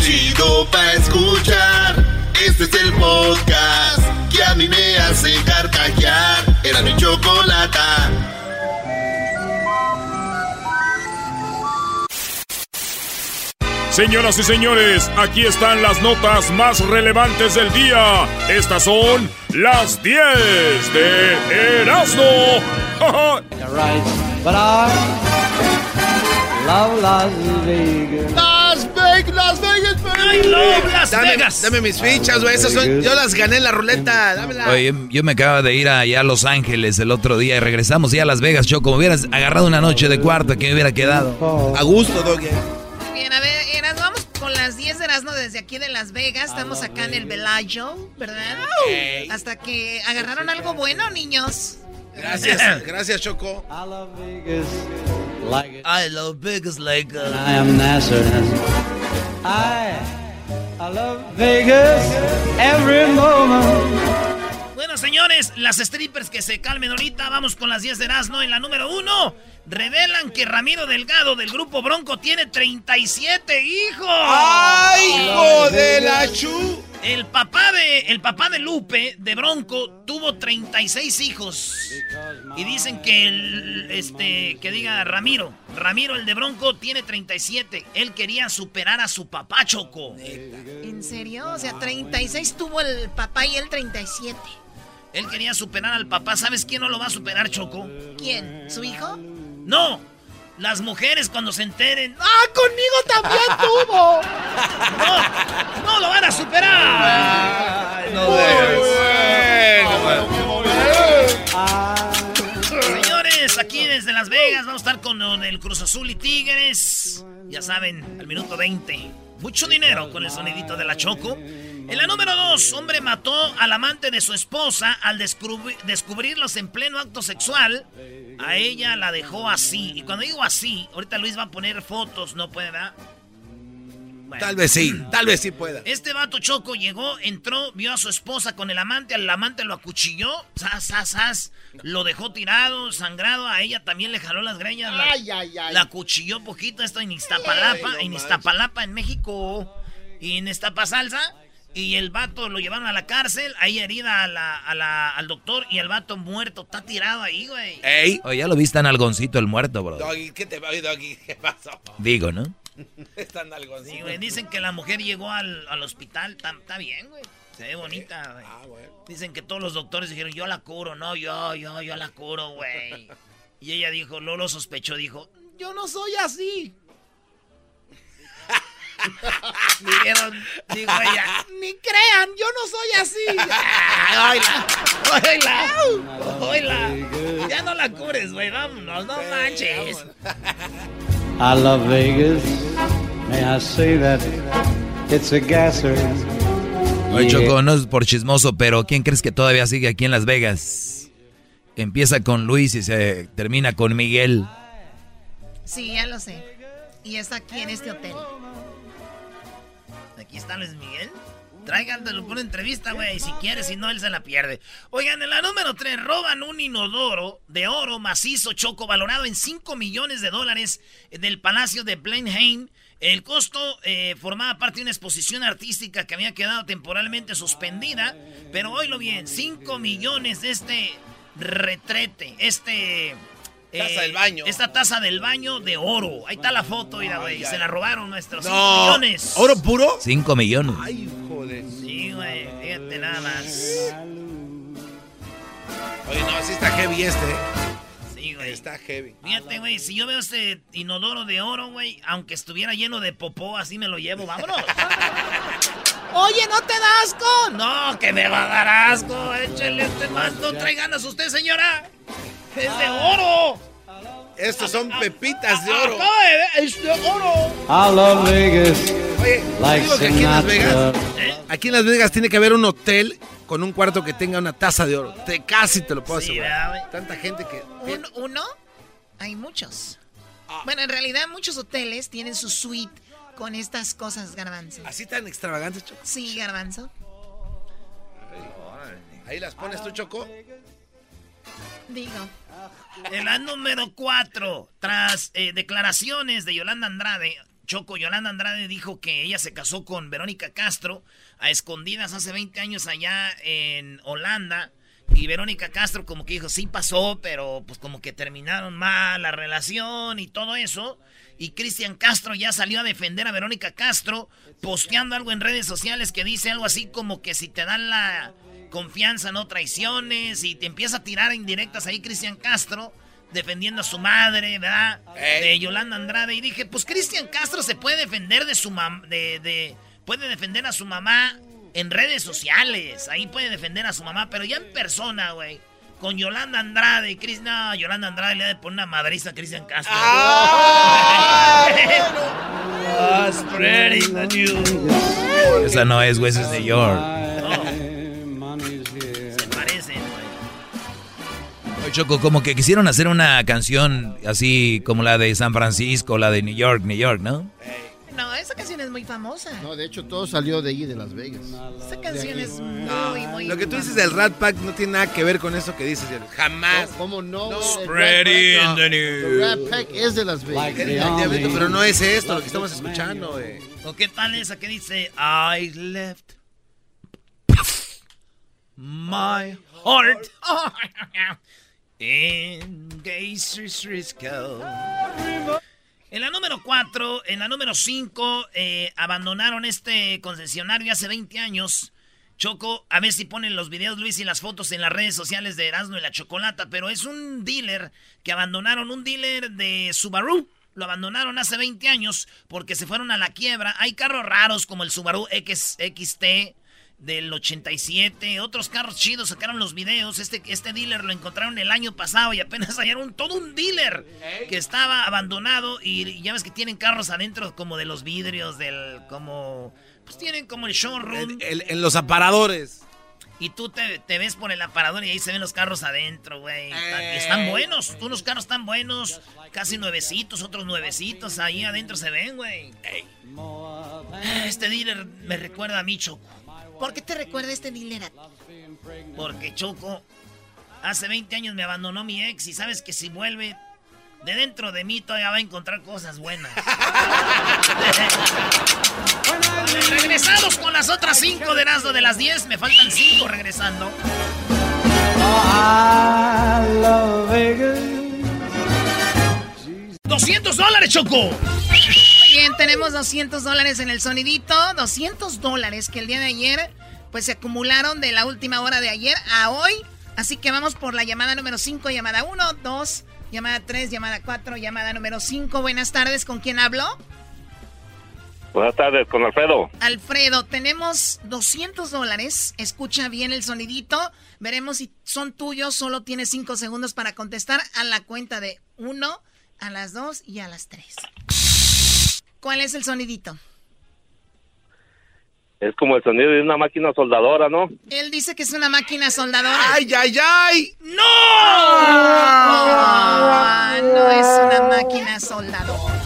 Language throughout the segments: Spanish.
chido pa' escuchar. Este es el podcast que a mí me hace carcajear. Era mi chocolata. Señoras y señores, aquí están las notas más relevantes del día. Estas son las 10 de Erasmo. Las Vegas. Las Vegas, Las dame, Vegas. Dame mis fichas, güey. Esas son, yo las gané en la ruleta. Dámela. Oye, yo me acabo de ir allá a Los Ángeles el otro día y regresamos ya a Las Vegas. Yo, como hubieras agarrado una noche de cuarto, que me hubiera quedado. A gusto, Doggy. Bien, a ver, Eras, vamos con las 10 de Erasmo desde aquí de Las Vegas. Estamos acá en el Bellagio, ¿verdad? Hasta que agarraron algo bueno, niños. Gracias, gracias, Choco. I love Vegas like it. I love Vegas like a... I am Nasser. I, I love Vegas every moment. Señores, las strippers que se calmen ahorita. Vamos con las 10 de Erasmo en la número 1. Revelan que Ramiro Delgado del grupo Bronco tiene 37 hijos. ¡Ay, hijo de la chu! El papá de el papá de Lupe de Bronco tuvo 36 hijos. Y dicen que el, este que diga Ramiro, Ramiro el de Bronco tiene 37. Él quería superar a su papá Choco. ¿En serio? O sea, 36 tuvo el papá y él 37. Él quería superar al papá. ¿Sabes quién no lo va a superar, Choco? ¿Quién? ¿Su hijo? No. Las mujeres cuando se enteren. ¡Ah, conmigo también tuvo! No, no lo van a superar. no Señores, aquí desde Las Vegas vamos a estar con el Cruz Azul y Tigres. Ya saben, al minuto 20. Mucho dinero con el sonidito de la Choco. En la número 2, hombre mató al amante de su esposa al descubrirlos en pleno acto sexual. A ella la dejó así. Y cuando digo así, ahorita Luis va a poner fotos, no puede, ¿verdad? Tal vez sí, tal vez sí pueda. Este vato choco llegó, entró, vio a su esposa con el amante, al amante lo acuchilló, sas, sas, sas, lo dejó tirado, sangrado, a ella también le jaló las greñas, la, ay, ay, ay. la acuchilló poquito, esto en Iztapalapa, en Iztapalapa, en México, y en Salsa y el vato lo llevaron a la cárcel, ahí herida a la, a la, al doctor y el vato muerto. Está tirado ahí, güey. ¡Ey! Oye, ya lo viste en algoncito el muerto, bro. Doggy, ¿qué te Doggy? ¿Qué pasó? Digo, ¿no? Está en algoncito. Sí, güey. Dicen que la mujer llegó al, al hospital. Está bien, güey. Se ve bonita, güey. Ah, bueno. Dicen que todos los doctores dijeron, yo la curo. No, yo, yo, yo la curo, güey. y ella dijo, Lolo sospechó, dijo, yo no soy así. Dijeron, dijo ella, ni crean, yo no soy así. Oila, oila, oila. Ya no la cures, güey, vámonos, no manches. I love Vegas. May I say that it's a gasser. Oye, Choco, no es por chismoso, pero ¿quién crees que todavía sigue aquí en Las Vegas? Empieza con Luis y se termina con Miguel. Sí, ya lo sé. Y está aquí en este hotel. Aquí está Luis Miguel. Tráiganlo por una entrevista, güey. Si quiere, si no, él se la pierde. Oigan, en la número 3, roban un inodoro de oro macizo choco valorado en 5 millones de dólares del Palacio de Blenheim. El costo eh, formaba parte de una exposición artística que había quedado temporalmente suspendida. Pero oílo bien, 5 millones de este retrete, este... Taza eh, del baño. Esta taza del baño de oro. Ahí está la foto, mira, güey. Se la robaron nuestros 5 No. millones. ¿Oro puro? 5 millones. Ay, joder. Sí, güey, fíjate nada más. Oye, no, sí está heavy este. Sí, güey. Está heavy. Fíjate, güey, si yo veo este inodoro de oro, güey, aunque estuviera lleno de popó, así me lo llevo, vámonos. Oye, ¿no te da asco? No, que me va a dar asco. Échale este más. No trae ganas usted, señora. Es de oro. Estos son pepitas de oro. Acaba de ver, es de oro. I love Vegas. Oye, Like digo que aquí en Las Vegas, aquí en Las Vegas tiene que haber un hotel con un cuarto que tenga una taza de oro. Te, casi te lo puedo Sí, asegurar. Tanta gente que... ¿Un- ¿Uno? Hay muchos. Ah. Bueno, en realidad muchos hoteles tienen su suite con estas cosas, garbanzo. Así tan extravagantes, Choco. Sí, garbanzo. Ahí las pones tú, Choco. Digo. En la número 4, tras eh, declaraciones de Yolanda Andrade, Choco Yolanda Andrade dijo que ella se casó con Verónica Castro a escondidas hace 20 años allá en Holanda. Y Verónica Castro como que dijo, sí pasó, pero pues como que terminaron mal la relación y todo eso. Y Cristian Castro ya salió a defender a Verónica Castro, posteando algo en redes sociales que dice algo así como que si te dan la confianza no traiciones y te empieza a tirar indirectas ahí Cristian Castro defendiendo a su madre, ¿verdad? De Yolanda Andrade. Y dije, pues Cristian Castro se puede defender de su mamá, de, puede defender a su mamá en redes sociales. Ahí puede defender a su mamá, pero ya en persona, güey. Con Yolanda Andrade. Chris, no, Yolanda Andrade le ha de poner una madriza a Cristian Castro. ¡Ah! spreading the news. Esa no es, güey, es de York. Choco, como que quisieron hacer una canción así como la de San Francisco, la de New York, New York, ¿no? No, esa canción es muy famosa. No, de hecho todo salió de ahí, de Las Vegas. Esa canción es muy, muy Lo que tú dices del Rat Pack no tiene nada que ver con eso que dices. Jamás. ¿Cómo no? no Spreading the news. El Rat Pack es de Las Vegas. pero no es esto lo que estamos escuchando, güey. ¿O qué tal esa que dice I left my heart En la número 4, en la número 5, eh, abandonaron este concesionario hace 20 años. Choco, a ver si ponen los videos, Luis, y las fotos en las redes sociales de Erasmo y la Chocolata, pero es un dealer que abandonaron, un dealer de Subaru. Lo abandonaron hace 20 años porque se fueron a la quiebra. Hay carros raros como el Subaru X, XT, del 87. Otros carros chidos sacaron los videos. Este, este dealer lo encontraron el año pasado y apenas hallaron todo un dealer que estaba abandonado. Y, ya ves que tienen carros adentro como de los vidrios, del como... Pues tienen como el showroom. en los aparadores. Y tú te, ves por el aparador y ahí se ven los carros adentro, güey. Están buenos. Unos carros están buenos. Casi nuevecitos, otros nuevecitos. Ahí adentro se ven, güey. Este dealer me recuerda a mí, Choco. ¿Por qué te recuerda este dealer? Porque Choco, hace 20 años me abandonó mi ex y sabes que si vuelve de dentro de mí todavía va a encontrar cosas buenas. regresamos con las otras 5 de Erasmo de las 10. Me faltan 5 regresando. ¡200 dólares, Choco! Bien, tenemos 200 dólares en el sonidito. 200 dólares que el día de ayer, pues se acumularon de la última hora de ayer a hoy. Así que vamos por la llamada número 5, llamada 1, 2, llamada 3, llamada 4, llamada número 5. Buenas tardes, ¿con quién hablo? Buenas tardes, con Alfredo. Alfredo, tenemos 200 dólares. Escucha bien el sonidito. Veremos si son tuyos. Solo tienes 5 segundos para contestar a la cuenta de 1, a las 2 y a las 3. ¿Cuál es el sonidito? Es como el sonido de una máquina soldadora, ¿no? Él dice que es una máquina soldadora. ¡Ay, ay, ay! ¡No! no es una máquina soldadora.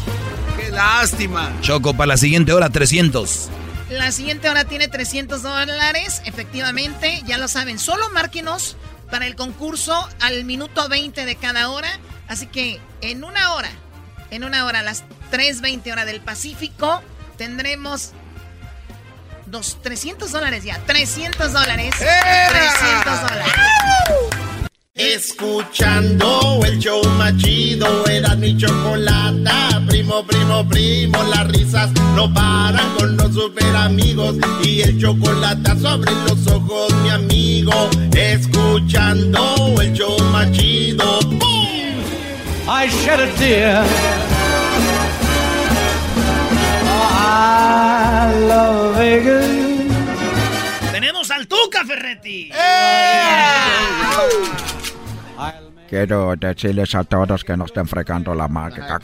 ¡Qué lástima! Choco, para la siguiente hora, 300. La siguiente hora tiene 300 dólares, efectivamente, ya lo saben. Solo márquenos para el concurso al minuto 20 de cada hora. Así que en una hora, en una hora, las 3.20 hora del Pacífico, tendremos dos, 300 dólares ya. 300 dólares. 300 dólares. Escuchando el show machido, era mi chocolata. Primo, primo, primo, las risas no paran con los super amigos. Y el chocolate sobre los ojos, mi amigo. Escuchando el show machido. I shed a tear Tenemos al Tuca Ferretti. Quiero decirles a todos que no estén fregando la máquina.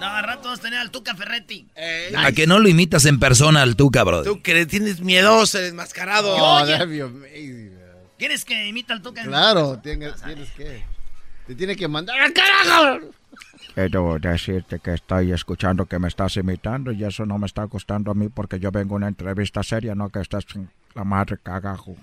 No, a rato vas a tener al Tuca Ferretti. A que no lo imitas en persona al Tuca, bro. Tú que tienes miedoso, desmascarado. ¿Quieres que imita al Tuca? Claro, tienes, tienes que. Te tiene que mandar al carajo. Quiero decirte que estoy escuchando que me estás imitando y eso no me está gustando a mí porque yo vengo a una entrevista seria, no que estás en la madre cagajo.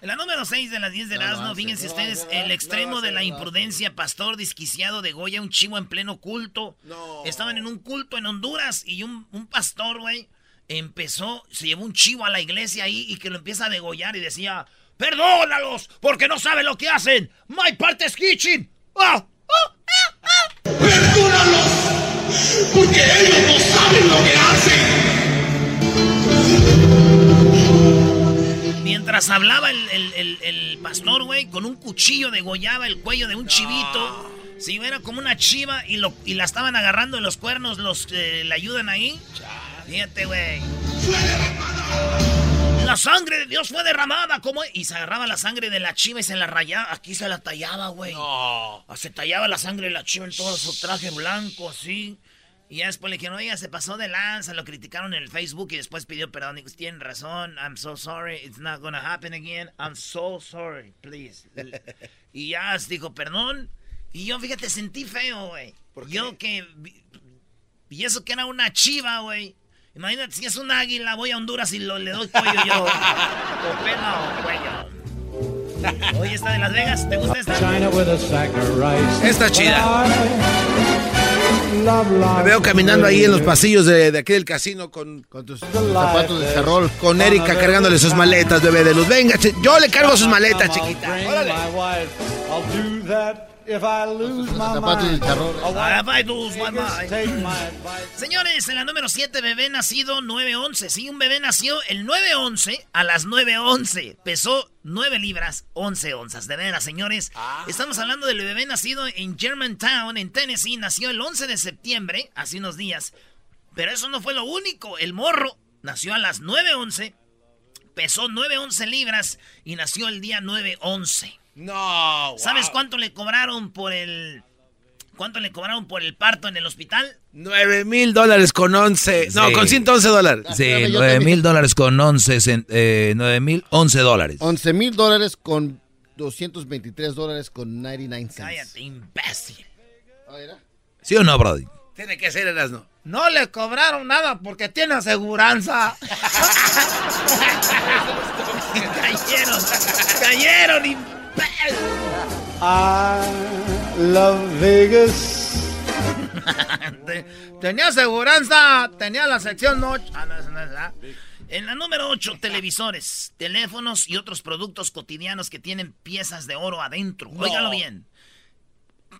En la número 6 de las 10 de Erasmo, fíjense ustedes, el extremo de la imprudencia, pastor disquiciado de Goya, un chivo en pleno culto. Estaban en un culto en Honduras y un, un pastor, güey, empezó, se llevó un chivo a la iglesia ahí y que lo empieza a degollar y decía, perdónalos, porque no saben lo que hacen. My part is kitchen. ¡Ah! ¡Ah! ¡Ah! ¡Perdónalos! Porque ellos no saben lo que hacen. Mientras hablaba el, pastor, güey, con un cuchillo degollaba el cuello de un chivito. Si era como una chiva y, lo, y la estaban agarrando en los cuernos, los que le ayudan ahí. Fíjate, güey. La sangre de Dios fue derramada, como Y se agarraba la sangre de la chiva y se la rayaba. Aquí se la tallaba, güey. Se tallaba la sangre de la chiva en todo su traje blanco, así. Y ya después le dijeron, oiga, se pasó de lanza, lo criticaron en el Facebook y después pidió perdón. Dijo, tienen razón, I'm so sorry, it's not gonna happen again, I'm so sorry, please. y ya dijo, perdón. Y yo, fíjate, sentí feo, güey. Yo que... Y eso que era una chiva, güey. Imagínate si es un águila, voy a Honduras y lo, le doy cuello yo. o pena o cuello. Oye, esta de Las Vegas, ¿te gusta esta? Esta chida. Me veo caminando ahí en los pasillos de, de aquí del casino con, con tus zapatos de charrol. Con Erika cargándole sus maletas, bebé de luz. Venga, yo le cargo sus maletas, chiquita. Órale. Señores, en la número 7, bebé nacido 911. Sí, un bebé nació el 911 a las 911. Pesó 9 libras, 11 onzas. De veras, señores. Ah. Estamos hablando del bebé nacido en Germantown, en Tennessee. Nació el 11 de septiembre, hace unos días. Pero eso no fue lo único. El morro nació a las 911. Pesó 911 libras y nació el día 911. No. ¿Sabes cuánto le cobraron por el... ¿Cuánto le cobraron por el parto en el hospital? 9 mil dólares con 11. No, con 111 dólares. Sí, 9 mil dólares con 11. Eh, 9 mil 11 dólares. 11 mil dólares con 223 dólares con 99 cents. Cállate, imbécil. ¿Sí o no, Brody? Tiene que ser el no. No le cobraron nada porque tiene aseguranza. cayeron, cayeron, imbécil. I love Vegas. tenía aseguranza, tenía la sección noche. Ah, no, no, no, en la número 8, televisores, teléfonos y otros productos cotidianos que tienen piezas de oro adentro. Óigalo bien.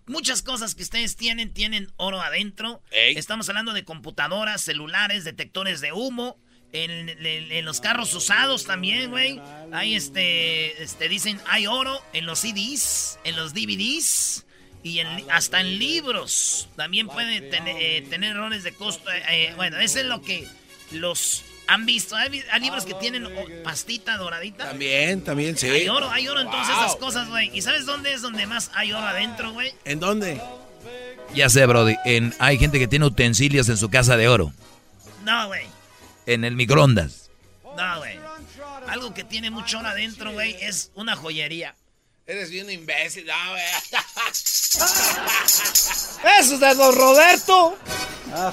Muchas cosas que ustedes tienen, tienen oro adentro. Estamos hablando de computadoras, celulares, detectores de humo, en, los carros usados también, güey. Hay este, este, dicen, hay oro en los CDs, en los DVDs y hasta en libros. También puede tener, eh, tener errores de costo. Eh, eh, bueno, eso es lo que los han visto. Hay, libros que tienen pastita doradita. También, también, sí. Hay oro, hay oro en todas esas cosas, güey. ¿Y sabes dónde es donde más hay oro adentro, güey? ¿En dónde? Ya sé, Brody. En, hay gente que tiene utensilios en su casa de oro. No, güey en el microondas. No, güey. Algo que tiene mucho oro adentro, güey, es una joyería. Eres bien imbécil, no, güey. ¡Eso es de don Roberto! Ah,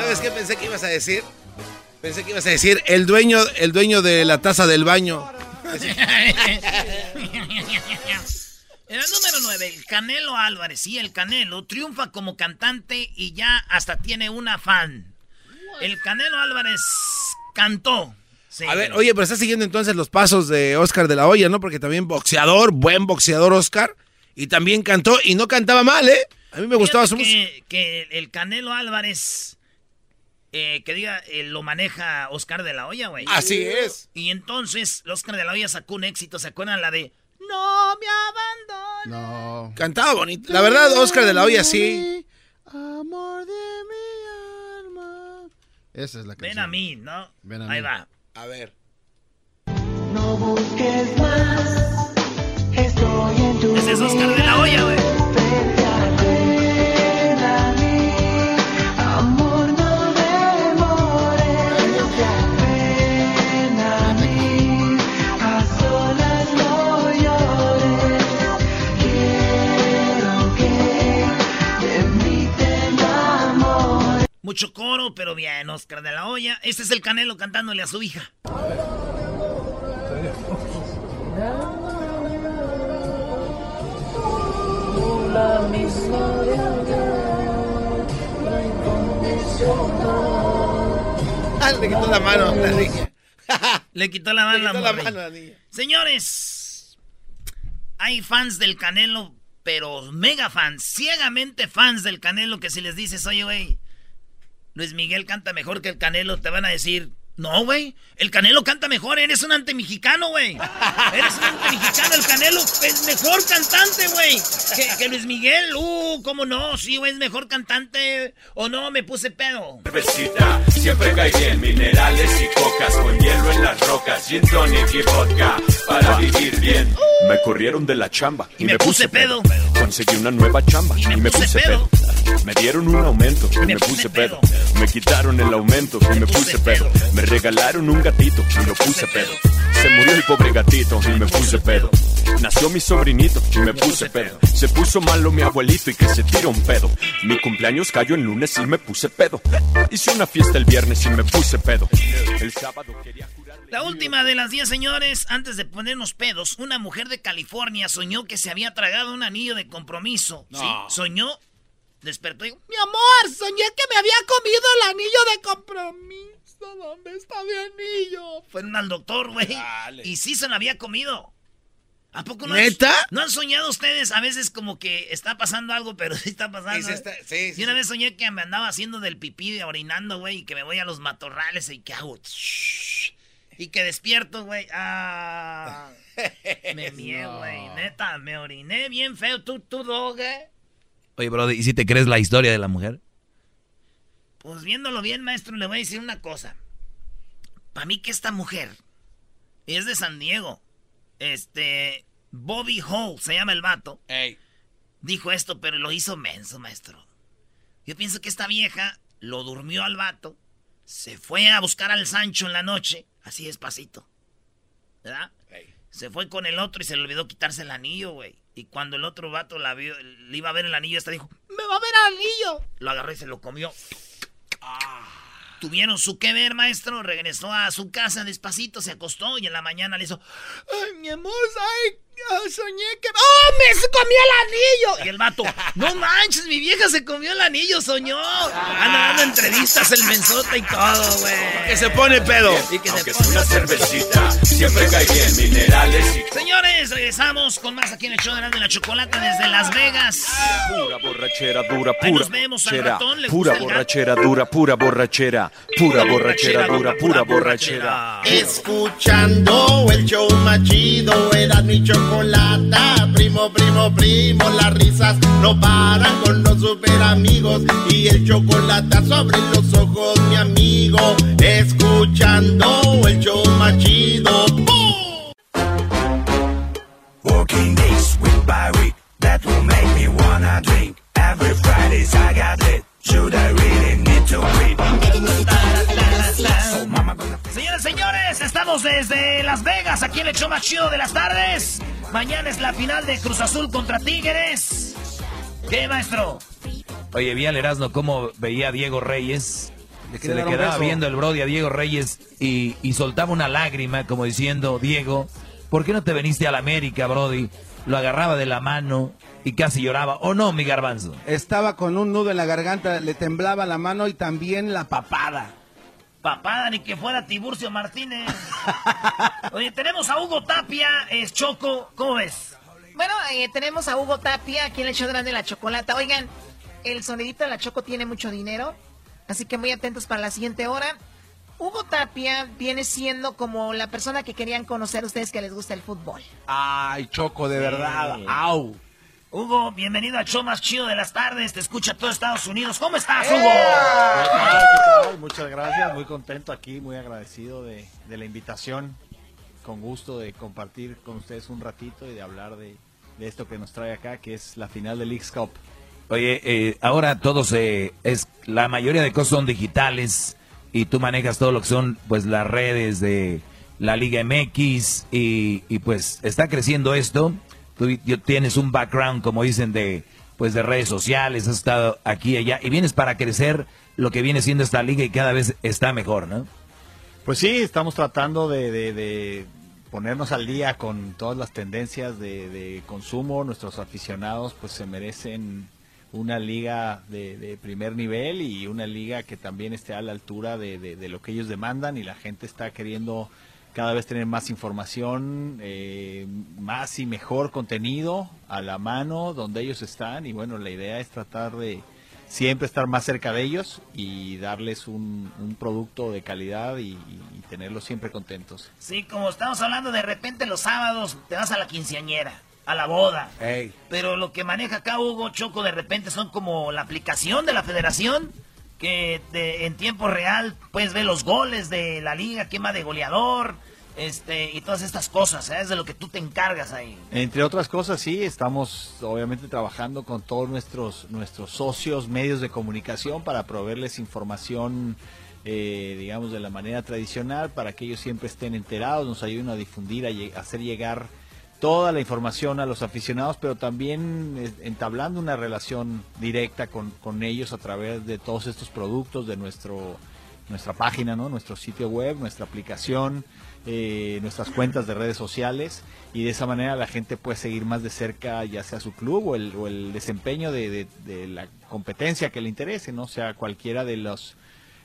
¿Sabes qué pensé que ibas a decir? Pensé que ibas a decir el dueño, el dueño de la taza del baño. En el número 9, el Canelo Álvarez. Sí, el Canelo triunfa como cantante y ya hasta tiene una fan. El Canelo Álvarez cantó. A ver, oye, pero está siguiendo entonces los pasos de Oscar de la Hoya, ¿no? Porque también boxeador, buen boxeador Oscar. Y también cantó y no cantaba mal, ¿eh? A mí me gustaba su música. Que el Canelo Álvarez, eh, que diga, eh, lo maneja Oscar de la Hoya, güey. Así es. Y entonces, Oscar de la Hoya sacó un éxito, ¿se acuerdan la de no me abandones. No. Cantaba bonito. La verdad, Oscar de la Hoya sí. Amor de mi alma. Esa es la canción. Ven a mí, ¿no? Ven a Ahí mí. va. A ver. No busques más. Estoy en tu Ese es Oscar de la Hoya, güey. Mucho coro, pero bien, Oscar de la Hoya. Este es el Canelo cantándole a su hija. Ah, le quitó la mano a la niña. Le quitó la mano, Le quitó la la mano a la niña. Señores, hay fans del Canelo, pero mega fans, ciegamente fans del Canelo, que si les dices, oye, güey, Luis Miguel canta mejor que el Canelo, te van a decir, no, güey, el Canelo canta mejor, eres un antemexicano, güey. Eres un antemexicano, el Canelo es mejor cantante, güey, que, que Luis Miguel. Uh, ¿cómo no? Sí, güey, es mejor cantante. O no, me puse pedo. Cervecita, siempre cae bien, minerales y cocas, con hielo en las rocas, gin tonic y vodka, para vivir bien. Me corrieron de la chamba y, me, puse pedo. Conseguí una nueva chamba y me, puse pedo. Me dieron un aumento y me, puse pedo. Me quitaron el aumento y me puse pedo. Me regalaron un gatito y lo puse pedo. Se murió el pobre gatito y me puse pedo. Nació mi sobrinito y me puse pedo. Se puso malo mi abuelito y que se tira un pedo. Mi cumpleaños cayó el lunes y me puse pedo. Hice una fiesta el viernes y me puse pedo. El sábado quería La última de las 10, señores, antes de ponernos pedos, una mujer de California soñó que se había tragado un anillo de compromiso. No. Sí, soñó, despertó y dijo, mi amor, soñé que me había comido el anillo de compromiso. ¿Dónde está mi anillo? Fueron al doctor, güey. Y sí se lo había comido. ¿A poco no? han- ¿Neta? ¿No han soñado ustedes a veces como que está pasando algo, pero sí está pasando? Sí, sí está- sí, sí, y una sí. vez soñé que me andaba haciendo del pipí, de orinando, güey, y que me voy a los matorrales y que hago... Y que despierto, güey. Ah, me mié, güey. Neta, me oriné bien feo. ¿Tú, tú, dog, eh? Oye, Brody, ¿y si te crees la historia de la mujer? Pues viéndolo bien, maestro, le voy a decir una cosa. Para mí que esta mujer es de San Diego. Este, Bobby Hall, se llama el vato. Dijo esto, pero lo hizo menso, maestro. Yo pienso que esta vieja lo durmió al vato, se fue a buscar al Sancho en la noche, así despacito. ¿Verdad? Se fue con el otro y se le olvidó quitarse el anillo, güey. Y cuando el otro vato la vio, le iba a ver el anillo, esta dijo, ¡Me va a ver el anillo! Lo agarró y se lo comió. Tuvieron su que ver, maestro. Regresó a su casa despacito, se acostó y en la mañana le hizo. ¡Ay, mi amor! ¡Ay! Ah, Soñé que. ¡Oh, me se comió el anillo! Y el vato. ¡No manches! Mi vieja se comió el anillo, soñó. Anda dando entrevistas el mensota y todo, güey. Que se pone pedo. Y que se Aunque pone- una cervecita, siempre cae bien, minerales y Señores, regresamos con más aquí en el show de la, de la chocolate desde Las Vegas. Pura borrachera dura, Ahí pura nos vemos al borrachera, ratón, le pura borrachera dura, pura borrachera, pura borrachera dura, pura borrachera. Escuchando el show más chido, era mi chocolata. Primo, primo, primo, las risas no paran con los super amigos. Y el chocolate sobre los ojos, mi amigo. Escuchando el show más chido. Days week by week, that will make me wanna drink. Every Friday's I got lit. Should I really need to y señores, estamos desde Las Vegas, aquí en el show más chido de las tardes. Mañana es la final de Cruz Azul contra Tigres. ¿Qué, maestro? Oye, vi al Erasmo cómo veía a Diego Reyes. Se le quedaba viendo el Brody a Diego Reyes y, y soltaba una lágrima como diciendo, Diego, ¿por qué no te veniste a la América, Brody? Lo agarraba de la mano y casi lloraba. ¿O no, mi garbanzo? Estaba con un nudo en la garganta, le temblaba la mano y también la papada. Papada, ni que fuera Tiburcio Martínez. Oye, tenemos a Hugo Tapia, es Choco, ¿cómo ves? Bueno, eh, tenemos a Hugo Tapia aquí en el show de la chocolata. Oigan, el sonidito de la Choco tiene mucho dinero, así que muy atentos para la siguiente hora. Hugo Tapia viene siendo como la persona que querían conocer ustedes que les gusta el fútbol. Ay, Choco, de verdad. Au. Hugo, bienvenido al show más chido de las tardes, te escucha todo Estados Unidos. ¿Cómo estás, ¿Qué Hugo? tal? ¿Qué tal? Muchas gracias, muy contento aquí, muy agradecido de, de la invitación. Con gusto de compartir con ustedes un ratito y de hablar de, de esto que nos trae acá, que es la final del Leagues Cup. Oye, eh, ahora todos, eh, es, la mayoría de cosas son digitales y tú manejas todo lo que son pues las redes de la Liga MX y, y, pues está creciendo esto. Tú tienes un background, como dicen, de pues de redes sociales, has estado aquí y allá y vienes para crecer lo que viene siendo esta liga y cada vez está mejor, ¿no? Pues sí, estamos tratando de, de- ponernos al día con todas las tendencias de, consumo. Nuestros aficionados pues se merecen una liga de, de primer nivel y una liga que también esté a la altura de- de lo que ellos demandan y la gente está queriendo cada vez tener más información, eh, más y mejor contenido a la mano donde ellos están y bueno, la idea es tratar de siempre estar más cerca de ellos y darles un, un producto de calidad y, y tenerlos siempre contentos. Sí, como estamos hablando, de repente los sábados te vas a la quinceañera, a la boda. Pero lo que maneja acá Hugo Choco de repente son como la aplicación de la federación, que de- en tiempo real puedes ver los goles de la liga, va de goleador, este, y todas estas cosas, ¿eh? es de lo que tú te encargas ahí. Entre otras cosas, sí, estamos obviamente trabajando con todos nuestros, nuestros socios, medios de comunicación para proveerles información, eh, digamos, de la manera tradicional, para que ellos siempre estén enterados, nos ayuden a difundir, a, hacer llegar toda la información a los aficionados, pero también eh, entablando una relación directa con, con ellos a través de todos estos productos, de nuestro nuestra página, ¿no? nuestro sitio web, nuestra aplicación, eh, nuestras cuentas de redes sociales y de esa manera la gente puede seguir más de cerca ya sea su club o el, o el desempeño de, de- la competencia que le interese, no sea cualquiera de los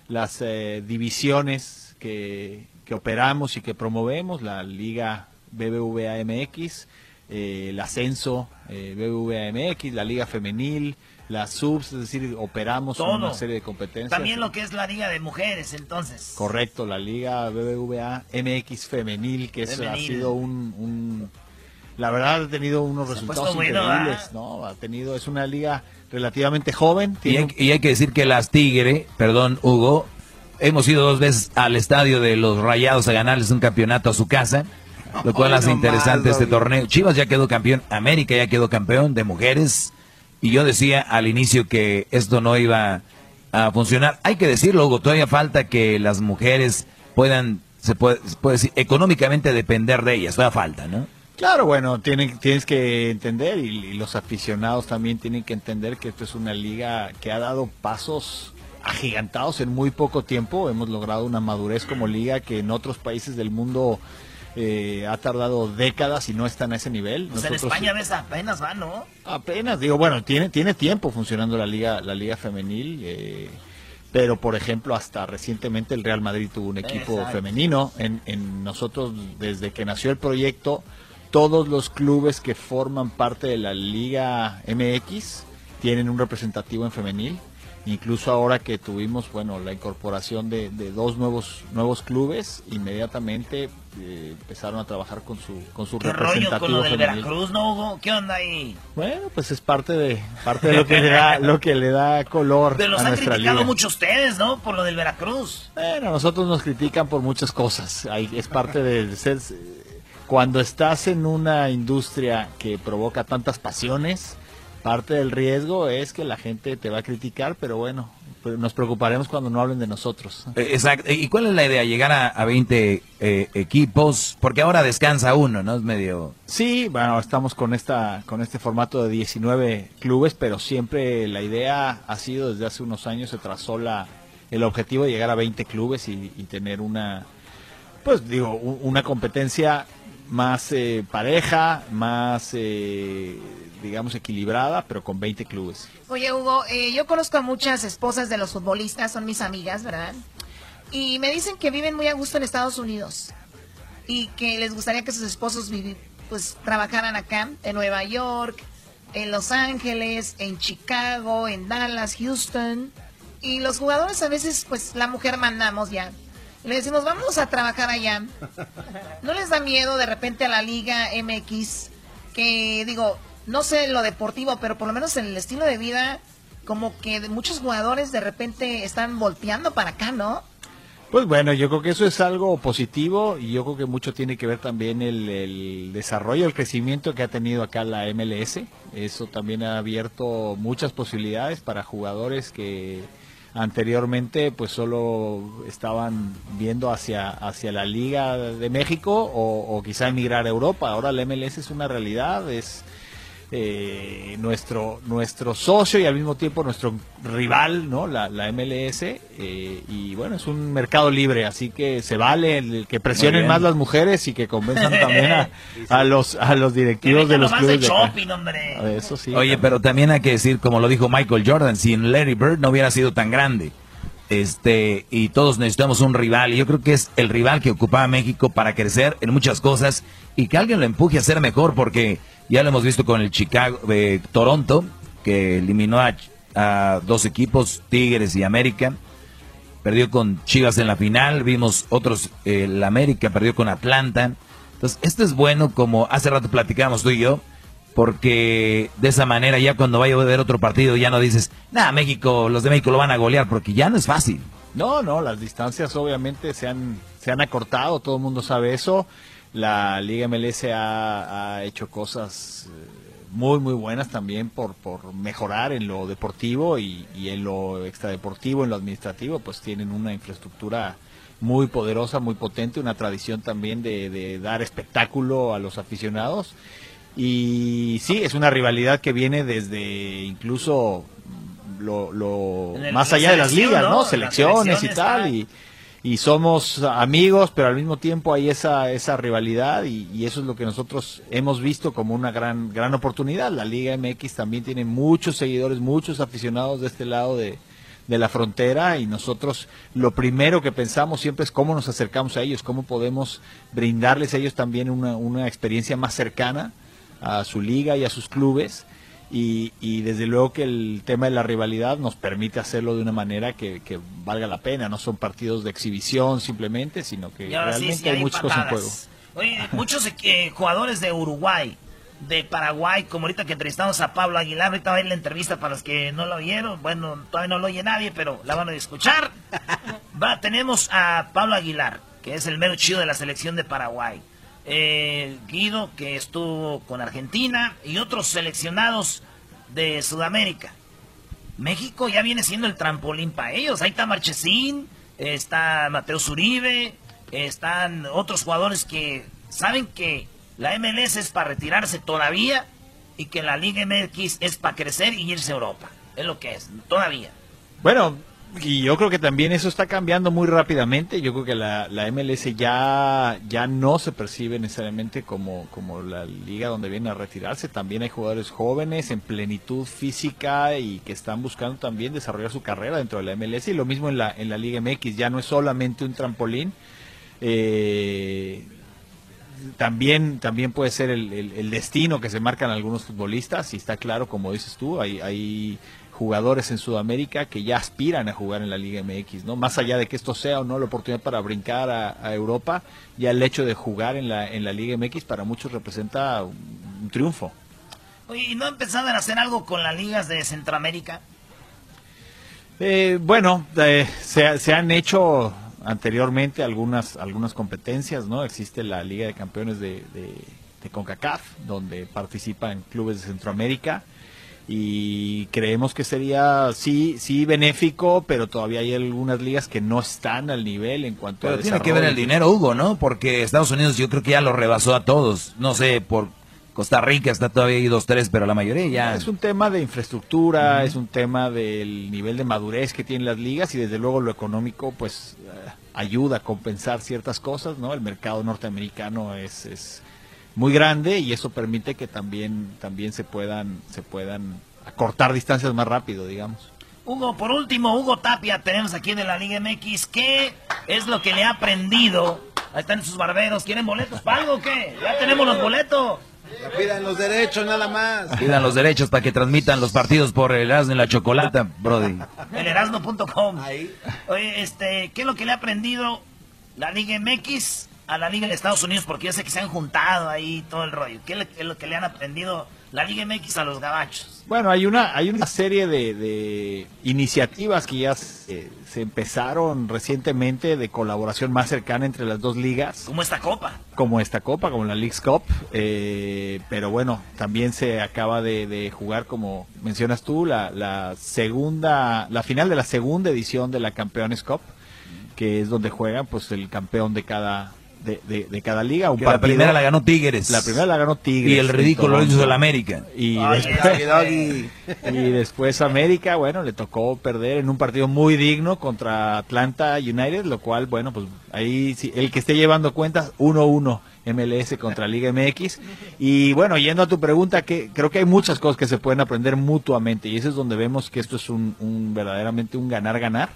las eh, divisiones que, que operamos y que promovemos, la Liga BBVA MX, eh, el ascenso eh, BBVA MX, la Liga Femenil, las subs, es decir, operamos Todo. una serie de competencias. También lo que es la liga de mujeres, entonces. Correcto, la Liga BBVA MX Femenil, que es- ha sido un, un- La verdad ha tenido unos resultados bueno, increíbles, ¿ah? ¿no? Ha tenido... Es una liga relativamente joven. Y tiene hay, y hay que decir que las Tigre, perdón Hugo, hemos ido dos veces al estadio de los Rayados a ganarles un campeonato a su casa, lo cual hace no interesante más, este torneo. Chivas ya quedó campeón, América ya quedó campeón de mujeres, y yo decía al inicio que esto no iba a funcionar. Hay que decirlo, Hugo, todavía falta que las mujeres puedan, se puede, se puede decir, económicamente depender de ellas, todavía falta, ¿no? Claro, bueno, tienen, tienes que entender y, y los aficionados también tienen que entender que esto es una liga que ha dado pasos agigantados en muy poco tiempo. Hemos logrado una madurez como liga que en otros países del mundo eh, ha tardado décadas y no están a ese nivel. Pues en España ves apenas va, ¿no? Apenas, digo, bueno, tiene, tiene tiempo funcionando la liga, la liga femenil, eh, pero por ejemplo hasta recientemente el Real Madrid tuvo un equipo Exacto. femenino. En, en nosotros, desde que nació el proyecto, todos los clubes que forman parte de la Liga MX tienen un representativo en femenil. Incluso ahora que tuvimos, bueno, la incorporación de, de dos nuevos nuevos clubes, inmediatamente eh, empezaron a trabajar con su con su ¿Qué rollo representativo con lo del. Veracruz, no, Hugo? ¿Qué onda ahí? Bueno, pues es parte de parte de lo que le da lo que le da color Pero los a han nuestra criticado liga. mucho ustedes, ¿no? Por lo del Veracruz. Bueno, nosotros nos critican por muchas cosas. Ahí es parte de ser cuando estás en una industria que provoca tantas pasiones, parte del riesgo es que la gente te va a criticar, pero bueno, pues nos preocuparemos cuando no hablen de nosotros. Eh, Exacto. ¿Y cuál es la idea? ¿Llegar a, a 20 eh, equipos? Porque ahora descansa uno, ¿no? Es medio... Sí, bueno, estamos con esta con este formato de 19 clubes, pero siempre la idea ha sido desde hace unos años se trazó la el objetivo de llegar a 20 clubes y, y tener una pues digo, una competencia más eh, pareja, más eh, digamos equilibrada, pero con 20 clubes. Oye, Hugo, eh, yo conozco a muchas esposas de los futbolistas, son mis amigas, ¿verdad? Y me dicen que viven muy a gusto en Estados Unidos y que les gustaría que sus esposos pues trabajaran acá, en Nueva York, en Los Ángeles, en Chicago, en Dallas, Houston. Y los jugadores a veces, pues la mujer mandamos ya. Le decimos, vamos a trabajar allá. ¿No les da miedo de repente a la Liga MX? Que digo, no sé lo deportivo, pero por lo menos en el estilo de vida, como que muchos jugadores de repente están volteando para acá, ¿no? Pues bueno, yo creo que eso es algo positivo y yo creo que mucho tiene que ver también el, el desarrollo, el crecimiento que ha tenido acá la MLS. Eso también ha abierto muchas posibilidades para jugadores que anteriormente pues solo estaban viendo hacia, hacia la Liga de México o, o quizá emigrar a Europa. Ahora la MLS es una realidad, es eh, nuestro nuestro socio y al mismo tiempo nuestro rival, ¿no? La, la MLS eh, y bueno es un mercado libre, así que se vale el que presionen más las mujeres y que convenzan también a, a los a los directivos de los clubes. de acá. shopping, hombre. A Eso sí. Oye, pero también hay que decir, como lo dijo Michael Jordan, si Larry Bird no hubiera sido tan grande, este, y todos necesitamos un rival, y yo creo que es el rival que ocupaba México para crecer en muchas cosas y que alguien lo empuje a ser mejor, porque ya lo hemos visto con el Chicago, eh, Toronto, que eliminó a, a dos equipos, Tigres y América, perdió con Chivas en la final, vimos otros, eh, el América perdió con Atlanta, entonces esto es bueno, como hace rato platicábamos tú y yo, porque de esa manera ya cuando vaya a ver otro partido ya no dices, nada, México, los de México lo van a golear, porque ya no es fácil. No, no, las distancias obviamente se han, se han acortado, todo el mundo sabe eso. La Liga MLS ha, ha hecho cosas eh, muy, muy buenas también por, por mejorar en lo deportivo y, y en lo extradeportivo, en lo administrativo, pues tienen una infraestructura muy poderosa, muy potente, una tradición también de, de dar espectáculo a los aficionados. Y sí, es una rivalidad que viene desde incluso lo, más allá de las ligas, ¿no? ¿no? Las Selecciones y tal. tal. Y, y somos amigos, pero al mismo tiempo hay esa, esa rivalidad y, eso es lo que nosotros hemos visto como una gran, gran oportunidad. La Liga MX también tiene muchos seguidores, muchos aficionados de este lado de, de la frontera y nosotros lo primero que pensamos siempre es cómo nos acercamos a ellos, cómo podemos brindarles a ellos también una, una experiencia más cercana a su liga y a sus clubes. Y, y desde luego que el tema de la rivalidad nos permite hacerlo de una manera que, que valga la pena. No son partidos de exhibición simplemente, sino que sí, realmente sí hay hay muchas cosas en juego. Oye, muchos eh, jugadores de Uruguay, de Paraguay, como ahorita que entrevistamos a Pablo Aguilar, ahorita va a ir la entrevista para los que no lo oyeron, bueno, todavía no lo oye nadie, pero la van a escuchar. Va, tenemos a Pablo Aguilar, que es el mero chido de la selección de Paraguay. Eh, Guido, que estuvo con Argentina, y otros seleccionados de Sudamérica. México ya viene siendo el trampolín para ellos. Ahí está Marchesín, está Mateo Zuribe, están otros jugadores que saben que la MLS es para retirarse todavía y que la Liga MX es para crecer y irse a Europa. Es lo que es, todavía. Bueno, y yo creo que también eso está cambiando muy rápidamente. Yo creo que la, la MLS ya, ya no se percibe necesariamente como, como la liga donde viene a retirarse. También hay jugadores jóvenes en plenitud física y que están buscando también desarrollar su carrera dentro de la MLS. Y lo mismo en la, en la Liga MX. Ya no es solamente un trampolín. Eh, también también puede ser el, el- el destino que se marcan algunos futbolistas y está claro como dices tú hay, hay jugadores en Sudamérica que ya aspiran a jugar en la Liga MX no más allá de que esto sea o no la oportunidad para brincar a, a Europa ya el hecho de jugar en la en la Liga MX para muchos representa un, un triunfo Oye, ¿y no empezaban a hacer algo con las ligas de Centroamérica? Eh, bueno, eh, se, se han hecho anteriormente algunas algunas competencias, ¿no? Existe la Liga de Campeones de, de, de CONCACAF, donde participan clubes de Centroamérica y creemos que sería sí sí benéfico, pero todavía hay algunas ligas que no están al nivel en cuanto Pero a tiene que ver el dinero, Hugo, ¿no? Porque Estados Unidos yo creo que ya lo rebasó a todos. No sé, por Costa Rica está todavía ahí dos, tres, pero la mayoría ya... Es un tema de infraestructura, es un tema del nivel de madurez que tienen las ligas y desde luego lo económico pues eh, ayuda a compensar ciertas cosas, ¿no? El mercado norteamericano es, es muy grande y eso permite que también también se puedan se puedan acortar distancias más rápido, digamos. Hugo, por último, Hugo Tapia, tenemos aquí de la Liga MX. ¿Qué es lo que le ha aprendido? Ahí están sus barberos. ¿Quieren boletos para algo o qué? Ya tenemos los boletos. Ya pidan los derechos nada más. Pidan los derechos para que transmitan los partidos por el Erasmo y la Chocolata, Brody. Elerasno.com. Oye, este, ¿qué es lo que le ha aprendido la Liga MX a la Liga de Estados Unidos? Porque yo sé que se han juntado ahí todo el rollo. ¿Qué le- es lo que le han aprendido la Liga MX a los gabachos? Bueno, hay una, hay una serie de, de iniciativas que ya se, se empezaron recientemente de colaboración más cercana entre las dos ligas. Como esta copa. Como esta copa, como la League's Cup. eh, pero bueno, también se acaba de, de jugar, como mencionas tú, la, la segunda, la final de la segunda edición de la Campeones Cup, que es donde juegan pues el campeón de cada de, de- de cada liga. Un Que la partido. primera la ganó Tigres. La primera la ganó Tigres. Y el ridículo lo hizo el América. Y, Ay, después, Doggy, y después América, bueno, le tocó perder en un partido muy digno contra Atlanta United, lo cual, bueno, pues ahí sí, el que esté llevando cuentas, 1-1 MLS contra Liga MX. Y bueno, yendo a tu pregunta, que creo que hay muchas cosas que se pueden aprender mutuamente y eso es donde vemos que esto es un, un verdaderamente un ganar-ganar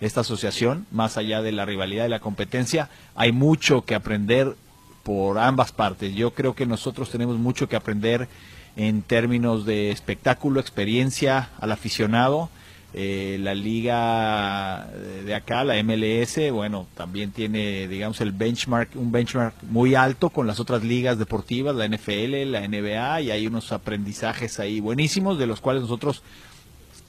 esta asociación, más allá de la rivalidad y la competencia, hay mucho que aprender por ambas partes. Yo creo que nosotros tenemos mucho que aprender en términos de espectáculo, experiencia al aficionado. Eh, la liga de acá, la MLS, bueno, también tiene, digamos, el benchmark, un benchmark muy alto con las otras ligas deportivas, la NFL, la NBA, y hay unos aprendizajes ahí buenísimos de los cuales nosotros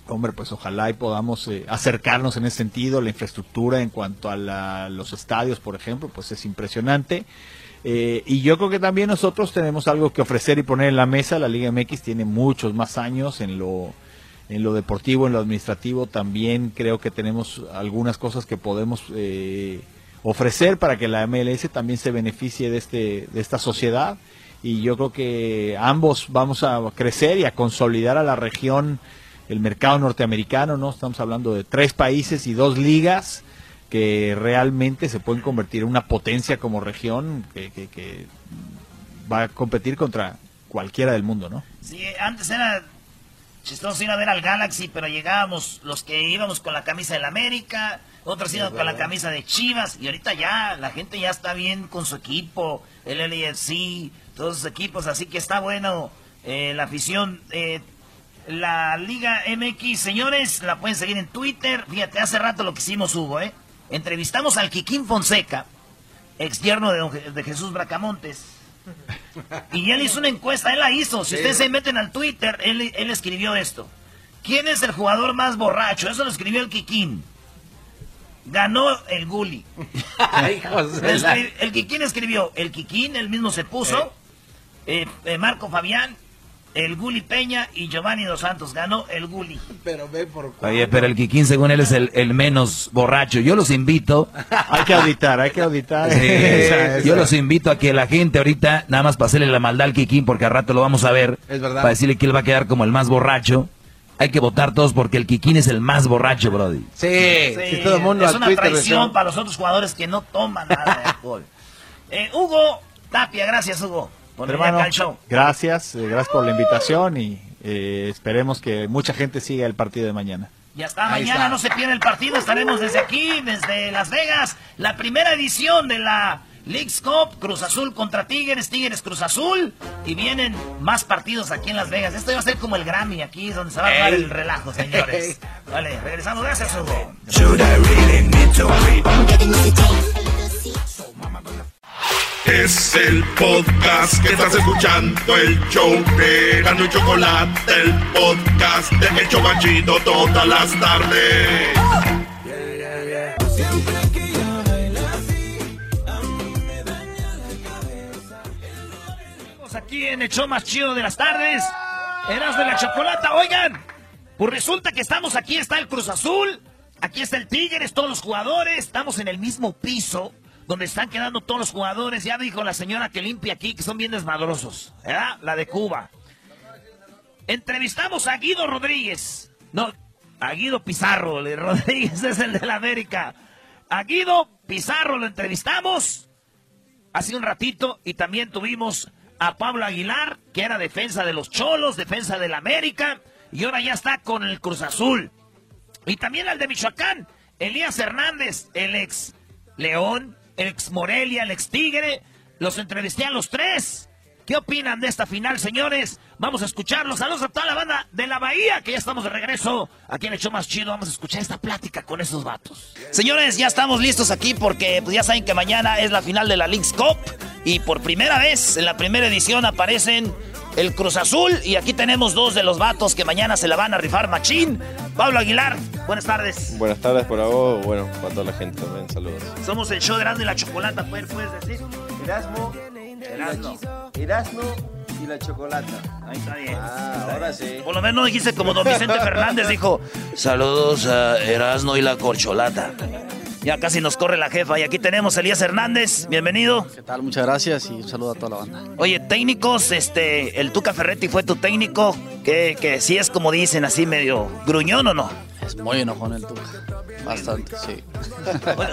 Hombre, pues ojalá y podamos eh, acercarnos en ese sentido. La infraestructura en cuanto a la- los estadios, por ejemplo, pues es impresionante. Eh, y yo creo que también nosotros tenemos algo que ofrecer y poner en la mesa. La Liga MX tiene muchos más años en lo, en lo deportivo, en lo administrativo. También creo que tenemos algunas cosas que podemos eh, ofrecer para que la MLS también se beneficie de, este, de esta sociedad. Y yo creo que ambos vamos a crecer y a consolidar a la región el mercado norteamericano, ¿no? Estamos hablando de tres países y dos ligas que realmente se pueden convertir en una potencia como región que, que- que va a competir contra cualquiera del mundo, ¿no? Sí, antes era chistoso ir a ver al Galaxy, pero llegábamos los que íbamos con la camisa del América, otros iban con la camisa de Chivas, y ahorita ya la gente ya está bien con su equipo, el LAFC, todos sus equipos, así que está bueno eh, la afición. eh, la Liga MX, señores, la pueden seguir en Twitter. Fíjate, hace rato lo que hicimos, Hugo, ¿eh? Entrevistamos al Kikín Fonseca, ex yerno de, don Je- de Jesús Bracamontes. Y él hizo una encuesta, él la hizo. Si ustedes se meten al Twitter, él, él escribió esto. ¿Quién es el jugador más borracho? Eso lo escribió el Kikín. Ganó el Guli. El Kikín escribió, el Kikín, él mismo se puso, eh, eh, Marco Fabián, el Guli Peña y Giovanni Dos Santos. Ganó el Guli. Pero ve por Oye, pero el Kikín, según él, es el, el menos borracho. Yo los invito. Hay que auditar, hay que auditar. Sí, Esa- esa- yo los invito a que la gente ahorita, nada más para hacerle la maldad al Kikín, porque al rato lo vamos a ver. Es verdad. Para decirle que él va a quedar como el más borracho. Hay que votar todos porque el Kikín es el más borracho, Brody. Sí, Sí, si todo el mundo es una Twitter traición para los otros jugadores que no toman nada de alcohol. Eh, Hugo Tapia, gracias Hugo Hermano, gracias, eh, gracias por la invitación y eh, esperemos que mucha gente siga el partido de mañana. Ya está, Ahí mañana está. no se pierde el partido, estaremos desde aquí, desde Las Vegas, la primera edición de la League's Cup, Cruz Azul contra Tigres, Tigres Cruz Azul, y vienen más partidos aquí en Las Vegas. Esto va a ser como el Grammy, aquí es donde se va a Ey. el relajo, señores. Vale, regresamos, gracias Hugo. Es el podcast que estás escuchando, el show de Gano y Chocolate, el podcast de El Chobachito todas las tardes. Estamos aquí en el show más chido de las tardes. Eras de la chocolata. Oigan, pues resulta que estamos aquí, está el Cruz Azul, aquí está el Tigres, todos los jugadores, estamos en el mismo piso donde están quedando todos los jugadores. Ya dijo la señora que limpia aquí que son bien desmadrosos, ¿verdad? La de Cuba. Entrevistamos a Guido Rodríguez. No, a Guido Pizarro. el Rodríguez es el de la América. A Guido Pizarro lo entrevistamos hace un ratito y también tuvimos a Pablo Aguilar, que era defensa de los Cholos, defensa del América, y ahora ya está con el Cruz Azul. Y también al de Michoacán, Elías Hernández, el ex León, el ex Morelia, el ex Tigre. Los entrevisté a los tres. ¿Qué opinan de esta final, señores? Vamos a escucharlos. Saludos a toda la banda de la Bahía, que ya estamos de regreso. Aquí en el show más chido vamos a escuchar esta plática con esos vatos. Señores, ya estamos listos aquí porque pues, ya saben que mañana es la final de la League's Cup. Y por primera vez, en la primera edición, aparecen el Cruz Azul. Y aquí tenemos dos de los vatos que mañana se la van a rifar machín. Pablo Aguilar, buenas tardes. Buenas tardes por vos, bueno, para toda la gente también, saludos. Somos el show de Erasmo y la Chocolata, ¿puedes, puedes decir? Erasmo, Erasmo. Erasmo y la chocolata. Ahí está bien. Ah, ahora sí. Por lo menos dijiste como don Vicente Fernández dijo, saludos a Erasmo y la Corcholata. Ya casi nos corre la jefa. Y aquí tenemos a Elías Hernández. Bienvenido. ¿Qué tal? Muchas gracias y un saludo a toda la banda. Oye, técnicos, este, el Tuca Ferretti fue tu técnico. Que, que sí es como dicen, así medio gruñón o no. Es muy enojón el Tuca. Bastante, sí.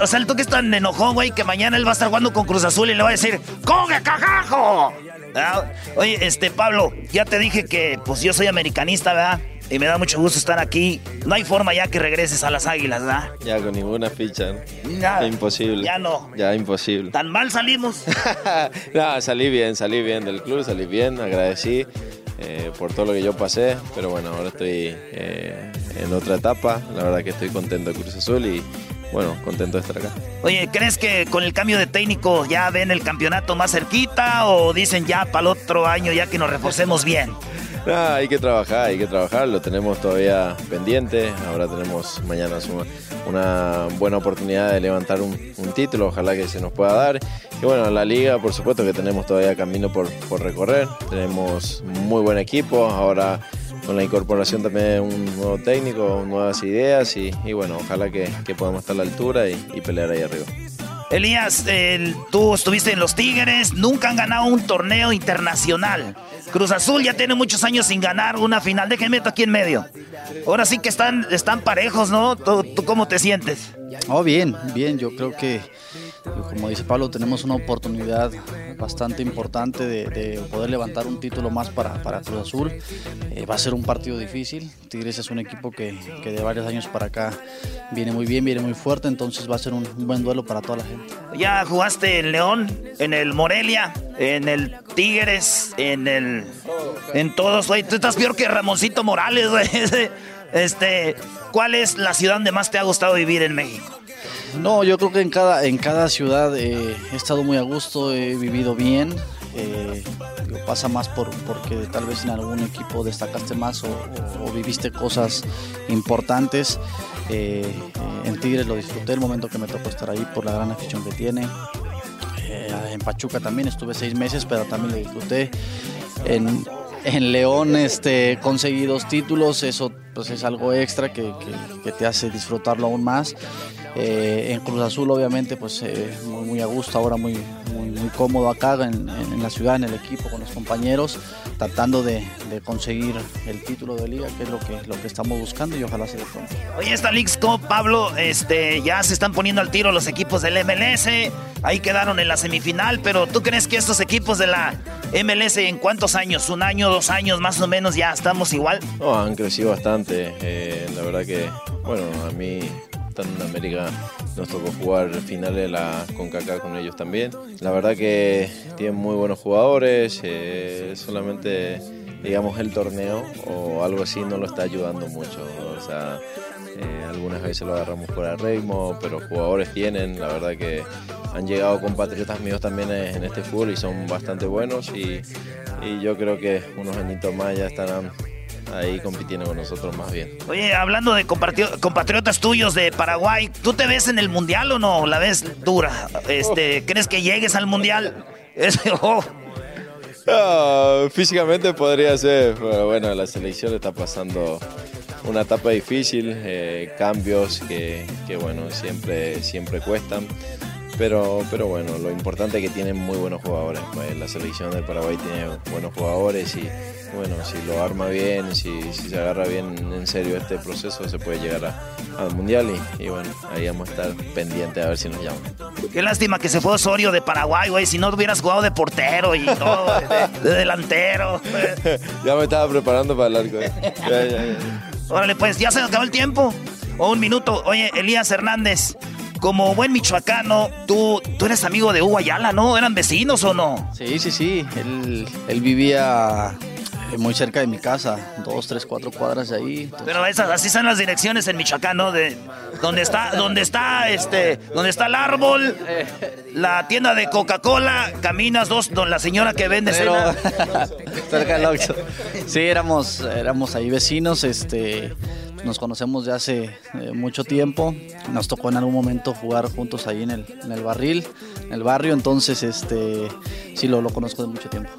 O, o sea, el Tuca es tan enojón, güey, que mañana él va a estar jugando con Cruz Azul y le va a decir, ¡Coge, cagajo! Ah, Oye, este, Pablo, ya te dije que, pues yo soy americanista, ¿verdad? Y me da mucho gusto estar aquí. No hay forma ya que regreses a las águilas, ¿verdad? Ya con ninguna ficha, imposible. ya no. Ya imposible. Tan mal salimos. no, salí bien, salí bien del club, salí bien, agradecí eh, por todo lo que yo pasé, pero bueno, ahora estoy eh, en otra etapa, la verdad que estoy contento de Cruz Azul y bueno, contento de estar acá. Oye, ¿crees que con el cambio de técnico ya ven el campeonato más cerquita o dicen ya para el otro año ya que nos reforcemos bien? No, hay que trabajar, hay que trabajar, lo tenemos todavía pendiente, ahora tenemos mañana una, una buena oportunidad de levantar un, un, título, ojalá que se nos pueda dar. Y bueno, la liga, por supuesto que tenemos todavía camino por, por recorrer, tenemos muy buen equipo, ahora con la incorporación también de un nuevo técnico, nuevas ideas y, y bueno, ojalá que, que, podamos estar a la altura y, y pelear ahí arriba. Elías, tú estuviste en los Tigres, nunca han ganado un torneo internacional. Cruz Azul ya tiene muchos años sin ganar una final. Déjeme meto aquí en medio. Ahora sí que están, están parejos, ¿no? ¿Tú, ¿Tú, cómo te sientes? Oh, bien, bien. Yo creo que, como dice Pablo, tenemos una oportunidad bastante importante de, de poder levantar un título más para, para Cruz Azul. Eh, va a ser un partido difícil. Tigres es un equipo que, que, de varios años para acá viene muy bien, viene muy fuerte. Entonces va a ser un, un buen duelo para toda la gente. Ya jugaste en León, en el Morelia, en el Tigres, en el. En todos, güey. Tú estás peor que Ramoncito Morales, güey. Este. ¿Cuál es la ciudad donde más te ha gustado vivir en México? No, yo creo que en cada, en cada ciudad eh, he estado muy a gusto, he vivido bien. Eh, pasa más por, porque tal vez en algún equipo destacaste más o, viviste cosas importantes. Eh, en Tigres lo disfruté el momento que me tocó estar ahí por la gran afición que tiene. Eh, en Pachuca también estuve seis meses, pero también lo disfruté. En, en León este, conseguí dos títulos, eso pues, es algo extra que, que te hace disfrutarlo aún más. Eh, en Cruz Azul obviamente pues eh, muy, muy, a gusto, ahora muy, muy, muy cómodo acá en, en, la ciudad, en el equipo, con los compañeros, tratando de, de, conseguir el título de liga, que es lo que, lo que estamos buscando y ojalá se dé pronto. Oye, esta Leagues Cup, Pablo, este, ya se están poniendo al tiro los equipos del MLS, ahí quedaron en la semifinal, pero ¿tú crees que estos equipos de la MLS en cuántos años, un año, dos años más o menos, ya estamos igual? No, han crecido bastante, eh, la verdad que, bueno, a mí en América nos tocó jugar finales de la CONCACAF con ellos también. La verdad que tienen muy buenos jugadores, eh, solamente digamos el torneo o algo así no lo está ayudando mucho. O sea, eh, algunas veces lo agarramos fuera de ritmo, pero jugadores tienen, la verdad que han llegado compatriotas míos también en este fútbol y son bastante buenos y, y yo creo que unos añitos más ya estarán ahí compitiendo con nosotros más bien. Oye, hablando de compatriotas tuyos de Paraguay, ¿tú te ves en el mundial o no? ¿La ves dura? Este, oh. ¿Crees que llegues al mundial? oh. no, físicamente podría ser, pero bueno, la selección está pasando una etapa difícil, eh, cambios que, que, bueno, siempre, siempre cuestan. Pero, pero bueno, lo importante es que tienen muy buenos jugadores. Pues, la selección del Paraguay tiene buenos jugadores y bueno, si lo arma bien, si, si se agarra bien en serio este proceso, se puede llegar a, al Mundial y, y, bueno, ahí vamos a estar pendientes a ver si nos llaman. Qué lástima que se fue Osorio de Paraguay, güey, si no hubieras jugado de portero y todo, de, de, delantero. ya me estaba preparando para el arco. Eh. Ya, ya, ya. Órale, pues ya se acabó el tiempo. O un minuto. Oye, Elías Hernández, como buen michoacano, tú, tú eres amigo de Hugo Ayala, ¿no? ¿Eran vecinos o no? Sí, sí, sí. Él, él vivía muy cerca de mi casa, dos, tres, cuatro cuadras de ahí. Entonces... Pero esas, así son las direcciones en Michoacán, ¿no? De donde está, donde está, este, donde está el árbol, la tienda de Coca-Cola, caminas dos, don la señora que vende Pero... cerca del Oxxo. Sí, éramos, éramos ahí vecinos, este, nos conocemos de hace eh, mucho tiempo. Nos tocó en algún momento jugar juntos ahí en el, en el barril, en el barrio, entonces, este, sí lo, lo conozco de mucho tiempo.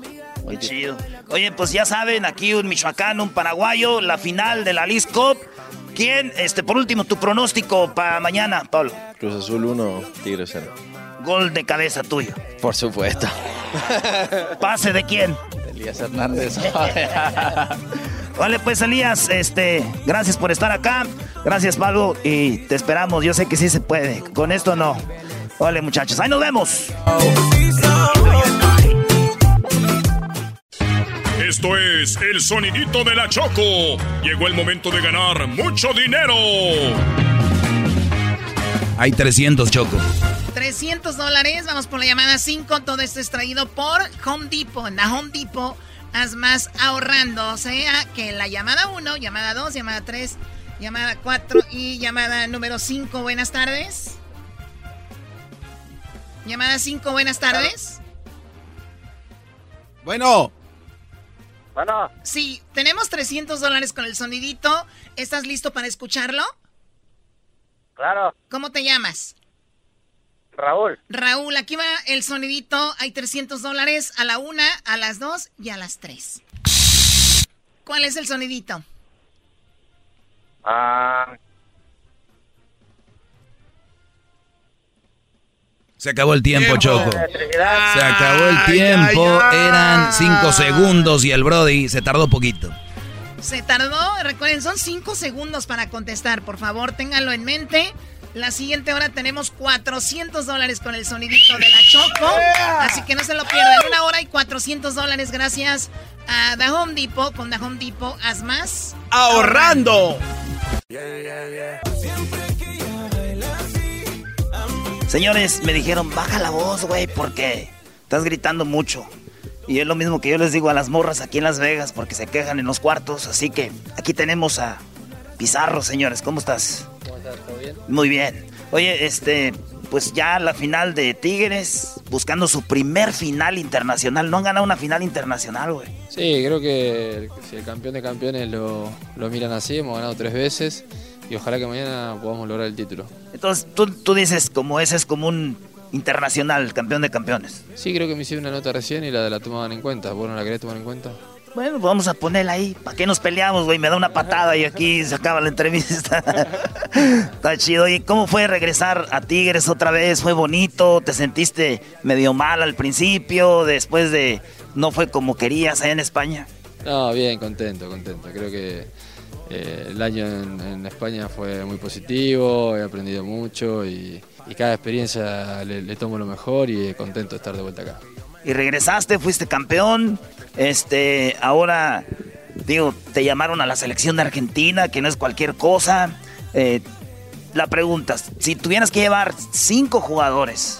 Qué chido. Oye, pues ya saben, aquí un michoacano, un paraguayo, la final de la League Cup. ¿Quién? Este, por último, tu pronóstico para mañana, Pablo. Cruz Azul 1, Tigres 0. Gol de cabeza tuyo. Por supuesto. ¿Pase de quién? Elías Hernández. Vale, pues Elías, este, gracias por estar acá. Gracias, Pablo, y te esperamos. Yo sé que sí se puede. Con esto no. Vale, muchachos. Ahí nos vemos. Esto es el sonidito de la Choco. Llegó el momento de ganar mucho dinero. Hay 300, Choco. 300 dólares. Vamos por la llamada 5. Todo esto es traído por Home Depot. En la Home Depot haz más ahorrando. O sea que la llamada 1, llamada 2, llamada 3, llamada 4 y llamada número 5. Buenas tardes. Llamada 5, buenas tardes. Bueno. Bueno. Sí, tenemos 300 dólares con el sonidito. ¿Estás listo para escucharlo? Claro. ¿Cómo te llamas? Raúl. Raúl, aquí va el sonidito. Hay 300 dólares a la una, a las dos y a las tres. ¿Cuál es el sonidito? Ah, Se acabó el tiempo, Choco. Se acabó el tiempo. Eran 5 segundos y el Brody se tardó poquito. Se tardó, recuerden, son 5 segundos para contestar. Por favor, ténganlo en mente. La siguiente hora tenemos 400 dólares con el sonidito de la Choco. Así que no se lo pierdan. Una hora y 400 dólares gracias a The Home Depot. Con The Home Depot, haz más. Ahorrando. Señores, me dijeron, baja la voz, güey, porque estás gritando mucho. Y es lo mismo que yo les digo a las morras aquí en Las Vegas, porque se quejan en los cuartos. Así que aquí tenemos a Pizarro, señores. ¿Cómo estás? ¿Cómo estás? ¿Todo bien? Muy bien. Oye, este, pues ya la final de Tigres, buscando su primer final internacional. No han ganado una final internacional, güey. Sí, creo que si el campeón de campeones lo, lo miran así, hemos ganado tres veces y ojalá que mañana podamos lograr el título. Entonces, tú, tú dices, como ese es como un internacional, campeón de campeones. Sí, creo que me hicieron una nota recién y la, la tomaban en cuenta. ¿Vos no la querés tomar en cuenta? Bueno, pues vamos a ponerla ahí. ¿Para qué nos peleamos, güey? Me da una patada y aquí se acaba la entrevista. Está chido. Oye, ¿cómo fue regresar a Tigres otra vez? ¿Fue bonito? ¿Te sentiste medio mal al principio? Después de... ¿No fue como querías allá en España? No, bien, contento, contento. Creo que eh, el año en, España fue muy positivo, he aprendido mucho y, y cada experiencia le, le tomo lo mejor y contento de estar de vuelta acá. Y regresaste, fuiste campeón. Este, ahora, digo, te llamaron a la selección de Argentina, que no es cualquier cosa. Eh, la pregunta, si tuvieras que llevar cinco jugadores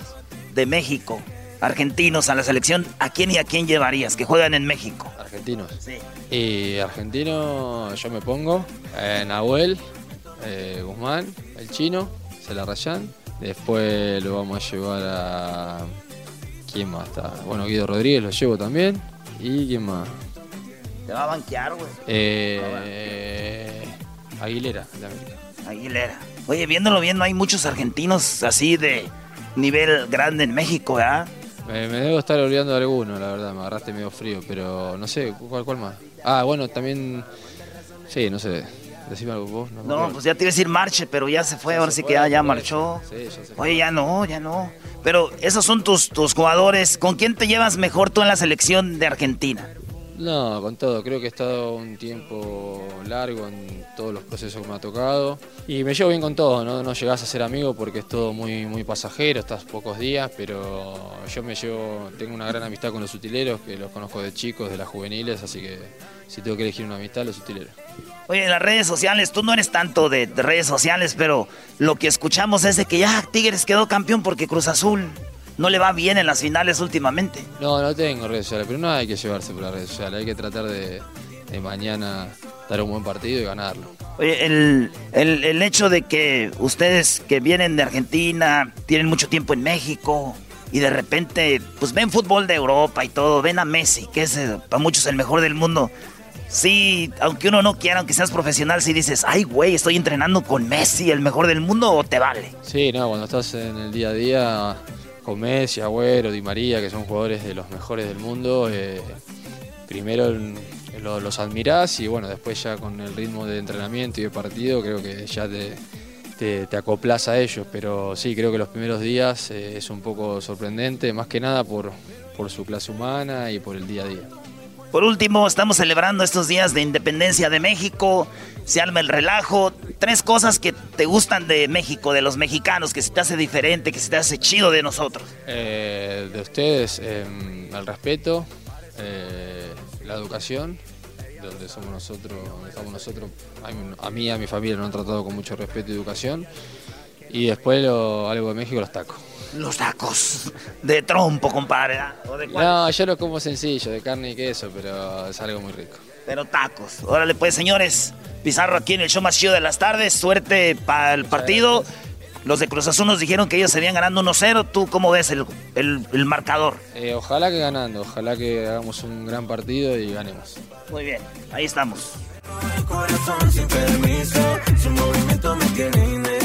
de México, argentinos, a la selección, ¿a quién y a quién llevarías que juegan en México? Argentinos. Sí. Y argentino, yo me pongo eh, Nahuel, eh, Guzmán, el chino, Celarrayán. Después lo vamos a llevar a. ¿Quién más está? Bueno, Guido Rodríguez lo llevo también. ¿Y quién más? Te va a banquear, güey. Eh, Aguilera, de América. Aguilera. Oye, viéndolo bien, no hay muchos argentinos así de nivel grande en México, ¿verdad? Me, me debo estar olvidando de alguno, la verdad, me agarraste medio frío, pero no sé, ¿cuál, cuál más? Ah, bueno, también. Sí, no sé. Decime algo vos. No, No, pues ya te iba a decir marche, pero ya se fue, ahora sí que ya, ya marchó. Sí, ya se Oye, ya no, ya no. Pero esos son tus, tus jugadores. ¿Con quién te llevas mejor tú en la selección de Argentina? No, con todo. Creo que he estado un tiempo largo en todos los procesos que me ha tocado. Y me llevo bien con todo, ¿no? No llegás a ser amigo porque es todo muy, muy pasajero, estás pocos días, pero yo me llevo, tengo una gran amistad con los utileros, que los conozco de chicos, de las juveniles, así que si tengo que elegir una amistad, los utileros. Oye, en las redes sociales, tú no eres tanto de, de redes sociales, pero lo que escuchamos es de que ya Tigres quedó campeón porque Cruz Azul no le va bien en las finales últimamente. No, no tengo redes sociales, pero no hay que llevarse por las redes sociales, hay que tratar de, de mañana dar un buen partido y ganarlo. Oye, el, el, el hecho de que ustedes que vienen de Argentina, tienen mucho tiempo en México y de repente pues ven fútbol de Europa y todo, ven a Messi, que es eh, para muchos el mejor del mundo. Sí, aunque uno no quiera, aunque seas profesional, si dices, ay güey, estoy entrenando con Messi, el mejor del mundo, o te vale. Sí, no, cuando estás en el día a día con Messi, Agüero, Di María, que son jugadores de los mejores del mundo, eh, primero lo- los admirás y bueno, después ya con el ritmo de entrenamiento y de partido creo que ya te, te, te acoplas a ellos. Pero sí, creo que los primeros días eh, es un poco sorprendente, más que nada por, por su clase humana y por el día a día. Por último, estamos celebrando estos días de independencia de México. Se arma el relajo. Tres cosas que te gustan de México, de los mexicanos, que se te hace diferente, que se te hace chido de nosotros. Eh, de ustedes, el respeto, eh, la educación, donde somos nosotros, donde estamos nosotros, a mí, y a mi familia nos han tratado con mucho respeto y educación. Y después algo de México, los tacos. Los tacos de trompo, compadre. ¿ah? ¿O de cuál? No, yo lo como sencillo, de carne y queso, pero es algo muy rico. Pero tacos. Órale, pues, señores. Pizarro aquí en el show más chido de las tardes. Suerte para el partido. Los de Cruz Azul nos dijeron que ellos se habían ganando 1-0. ¿Tú cómo ves el, el- el marcador? Eh, ojalá que ganando, ojalá que hagamos un gran partido y ganemos. Muy bien, ahí estamos. Corazón sin permiso, su movimiento me tiene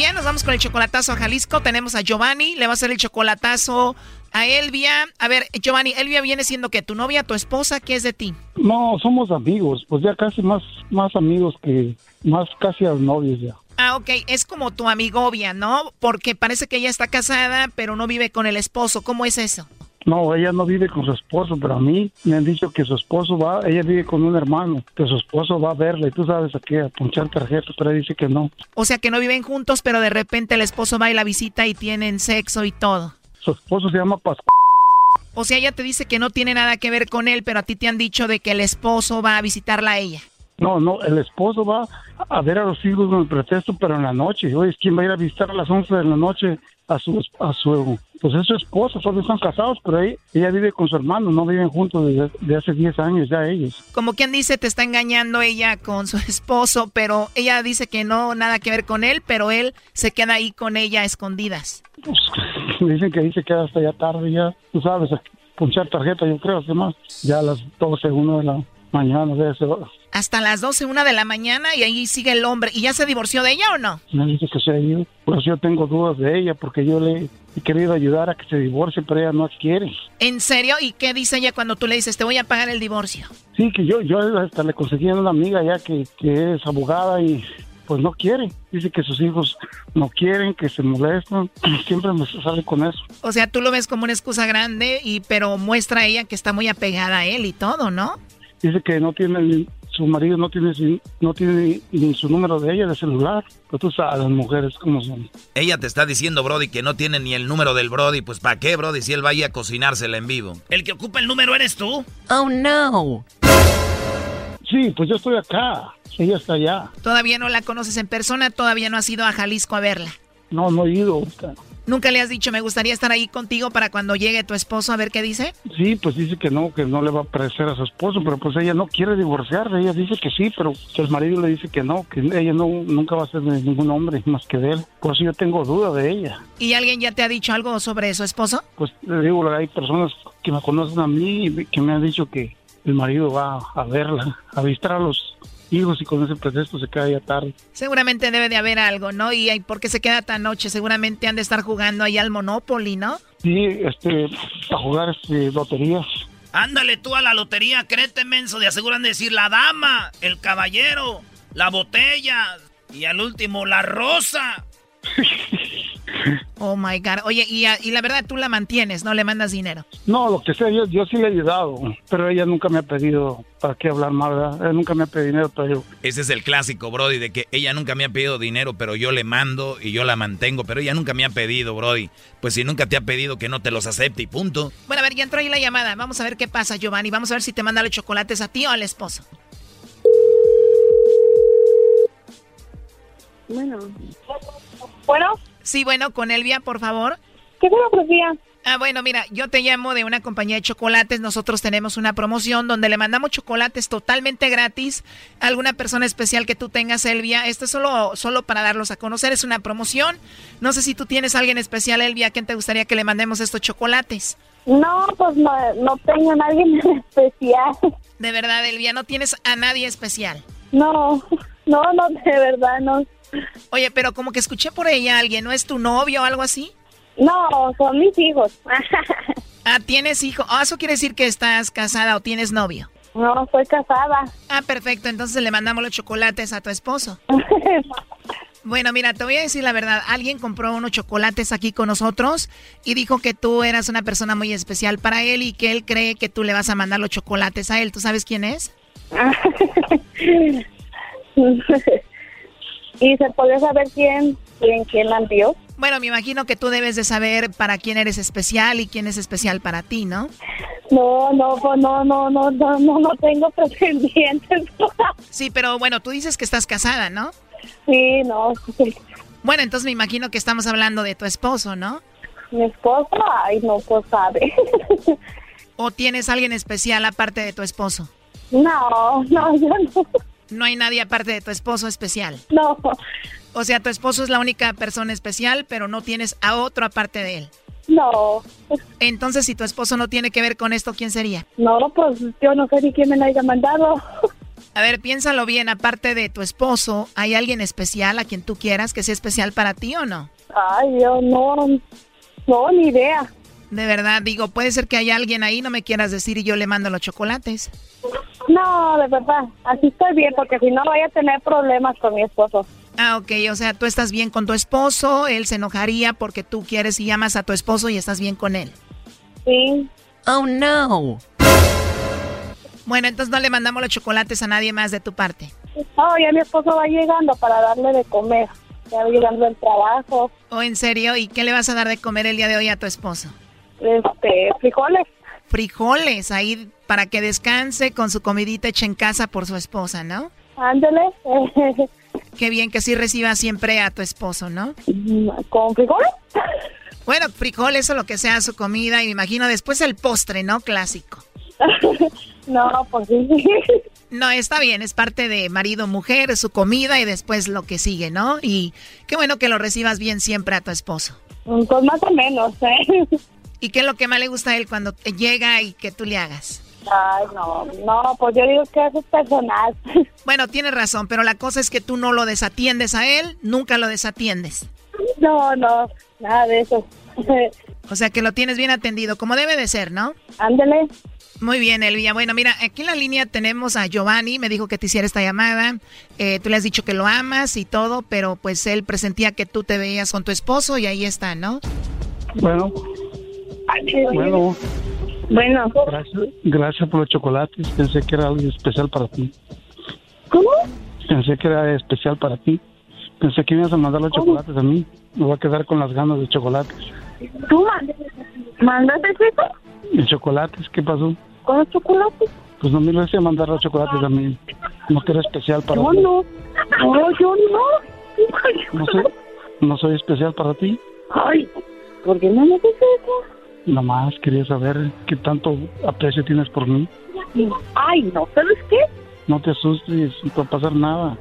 Bien, nos vamos con el chocolatazo a Jalisco. Tenemos a Giovanni, le va a hacer el chocolatazo a Elvia. A ver, Giovanni, Elvia viene siendo que tu novia, tu esposa, ¿qué es de ti? No, somos amigos, pues ya casi más, más amigos que, más casi a novios ya. Ah, ok, es como tu amigovia, ¿no? Porque parece que ella está casada, pero no vive con el esposo. ¿Cómo es eso? No, ella no vive con su esposo, pero a mí me han dicho que su esposo va, ella vive con un hermano, que su esposo va a verla y tú sabes a qué, a punchar tarjetas, pero ella dice que no. O sea, que no viven juntos, pero de repente el esposo va y la visita y tienen sexo y todo. Su esposo se llama Pascual. O sea, ella te dice que no tiene nada que ver con él, pero a ti te han dicho de que el esposo va a visitarla a ella. No, no, el esposo va a ver a los hijos con el pretexto, pero en la noche. Oye, ¿quién va a ir a visitar a las 11 de la noche a su, a su, pues es su esposo, solo están casados, pero ella, ella vive con su hermano, no viven juntos desde, desde hace 10 años ya ellos. Como quien dice, te está engañando ella con su esposo, pero ella dice que no, nada que ver con él, pero él se queda ahí con ella a escondidas. Me dicen que dice que hasta ya tarde, ya, tú sabes, punchar tarjeta, yo creo, que más, ya a las 12, 1 de la mañana, de ese, Hasta las 12, una de la mañana y ahí sigue el hombre. ¿Y ya se divorció de ella o no? me dice que se ido. Pues yo tengo dudas de ella, porque yo le he querido ayudar a que se divorcie, pero ella no quiere. ¿En serio? ¿Y qué dice ella cuando tú le dices, te voy a pagar el divorcio? Sí, que yo, yo hasta le conseguí a una amiga ya que, que es abogada y pues no quiere. Dice que sus hijos no quieren, que se molestan. Siempre me sale con eso. O sea, tú lo ves como una excusa grande, y pero muestra a ella que está muy apegada a él y todo, ¿no? Dice que no tiene, su marido no tiene, no tiene ni, ni su número de ella de celular. Pero tú sabes, las mujeres cómo son. Ella te está diciendo, Brody, que no tiene ni el número del Brody. Pues ¿para qué, Brody, si él vaya a cocinársela en vivo? El que ocupa el número eres tú. Oh, no. Sí, pues yo estoy acá. Ella está allá. Todavía no la conoces en persona, todavía no has ido a Jalisco a verla. No, no he ido. ahorita. Nunca le has dicho, me gustaría estar ahí contigo para cuando llegue tu esposo a ver qué dice. Sí, pues dice que no, que no le va a parecer a su esposo, pero pues ella no quiere divorciarse. Ella dice que sí, pero el marido le dice que no, que ella no nunca va a ser de ningún hombre más que de él. Por eso yo tengo duda de ella. ¿Y alguien ya te ha dicho algo sobre su esposo? Pues le digo, hay personas que me conocen a mí y que me han dicho que el marido va a verla, a visitar a los hijos y con ese pretexto se queda ya tarde. Seguramente debe de haber algo, ¿no? Y ¿por qué se queda tan noche? Seguramente han de estar jugando ahí al Monopoly, ¿no? Sí, este, a jugar este, loterías. Ándale tú a la lotería, créete, menso, de aseguran de decir la dama, el caballero, la botella y al último la rosa. Oh my God. Oye, y, la verdad tú la mantienes, no le mandas dinero. No, lo que sea, yo, yo sí le he ayudado, pero ella nunca me ha pedido, ¿para qué hablar mal? verdad? Ella nunca me ha pedido dinero, pero yo, Ese es el clásico, Brody, de que ella nunca me ha pedido dinero, pero yo le mando y yo la mantengo, pero ella nunca me ha pedido, Brody. Pues si nunca te ha pedido que no te los acepte y punto. Bueno, a ver, ya entró ahí la llamada. Vamos a ver qué pasa, Giovanni. Vamos a ver si te manda los chocolates a ti o al esposo. Bueno. Bueno. Sí, bueno, con Elvia, por favor. ¿Qué me ofrecía? Ah, bueno, mira, yo te llamo de una compañía de chocolates. Nosotros tenemos una promoción donde le mandamos chocolates totalmente gratis a alguna persona especial que tú tengas, Elvia. Esto es solo, solo para darlos a conocer, es una promoción. No sé si tú tienes a alguien especial, Elvia, ¿a quién te gustaría que le mandemos estos chocolates? No, pues no, no tengo a nadie especial. De verdad, Elvia, ¿no tienes a nadie especial? No, no, no, de verdad, no. Oye, pero como que escuché por ella a alguien, ¿no es tu novio o algo así? No, son mis hijos. ah, ¿tienes hijo? Ah, ¿eso quiere decir que estás casada o tienes novio? No, estoy casada. Ah, perfecto, entonces le mandamos los chocolates a tu esposo. Bueno, mira, te voy a decir la verdad. Alguien compró unos chocolates aquí con nosotros y dijo que tú eras una persona muy especial para él y que él cree que tú le vas a mandar los chocolates a él. ¿Tú sabes quién es? ¿Y se puede saber quién, quién, quién la envió? Bueno, me imagino que tú debes de saber para quién eres especial y quién es especial para ti, ¿no? No, no, no, no, no, no, no, no tengo pretendientes. sí, pero bueno, tú dices que estás casada, ¿no? Sí, no. Bueno, entonces me imagino que estamos hablando de tu esposo, ¿no? Mi esposo, ay, no, pues sabe. ¿O tienes alguien especial aparte de tu esposo? No, no, yo no. No hay nadie aparte de tu esposo especial. No. O sea, tu esposo es la única persona especial, pero no tienes a otro aparte de él. No. Entonces, si tu esposo no tiene que ver con esto, ¿quién sería? No, pues yo no sé ni quién me la haya mandado. A ver, piénsalo bien, aparte de tu esposo, ¿hay alguien especial a quien tú quieras que sea especial para ti o no? Ay, yo no, no, ni idea. De verdad, digo, puede ser que haya alguien ahí, no me quieras decir y yo le mando los chocolates. No, de verdad, así estoy bien, porque si no voy a tener problemas con mi esposo. Ah, ok, o sea, tú estás bien con tu esposo, él se enojaría porque tú quieres y llamas a tu esposo y estás bien con él. Sí. Oh, no. Bueno, entonces no le mandamos los chocolates a nadie más de tu parte. Oh, ya mi esposo va llegando para darle de comer. Ya va llegando del trabajo. ¿Oh, en serio? ¿Y qué le vas a dar de comer el día de hoy a tu esposo? Este, frijoles. Frijoles, ahí para que descanse con su comidita hecha en casa por su esposa, ¿no? Ándele. Qué bien que sí reciba siempre a tu esposo, ¿no? ¿Con frijoles? Bueno, frijoles o lo que sea su comida y me imagino después el postre, ¿no? Clásico. no, pues sí. No, está bien, es parte de marido-mujer, su comida y después lo que sigue, ¿no? Y qué bueno que lo recibas bien siempre a tu esposo. Pues más o menos, ¿eh? ¿Y qué es lo que más le gusta a él cuando te llega y que tú le hagas? Ay, no, no, pues yo digo que eso es personal. Bueno, tienes razón, pero la cosa es que tú no lo desatiendes a él, nunca lo desatiendes. No, no, nada de eso. O sea que lo tienes bien atendido, como debe de ser, ¿no? Ándele. Muy bien, Elvia. Bueno, mira, aquí en la línea tenemos a Giovanni, me dijo que te hiciera esta llamada. Eh, tú le has dicho que lo amas y todo, pero pues él presentía que tú te veías con tu esposo y ahí está, ¿no? Bueno. Bueno. Bueno. Gracias, gracias por los chocolates. Pensé que era algo especial para ti. ¿Cómo? Pensé que era especial para ti. Pensé que ibas a mandar los chocolates a mí. Me voy a quedar con las ganas de chocolates. ¿Tú mandaste eso? ¿Y chocolates? ¿Qué pasó? ¿Con los chocolates? Pues no me lo a mandar los chocolates a mí. No que era especial para ti. No, no, yo no. No soy, no soy especial para ti. Ay, ¿por qué no me dices eso? Nomás quería saber qué tanto aprecio tienes por mí. Ay, no, ¿sabes qué? No te asustes, no va a pasar nada.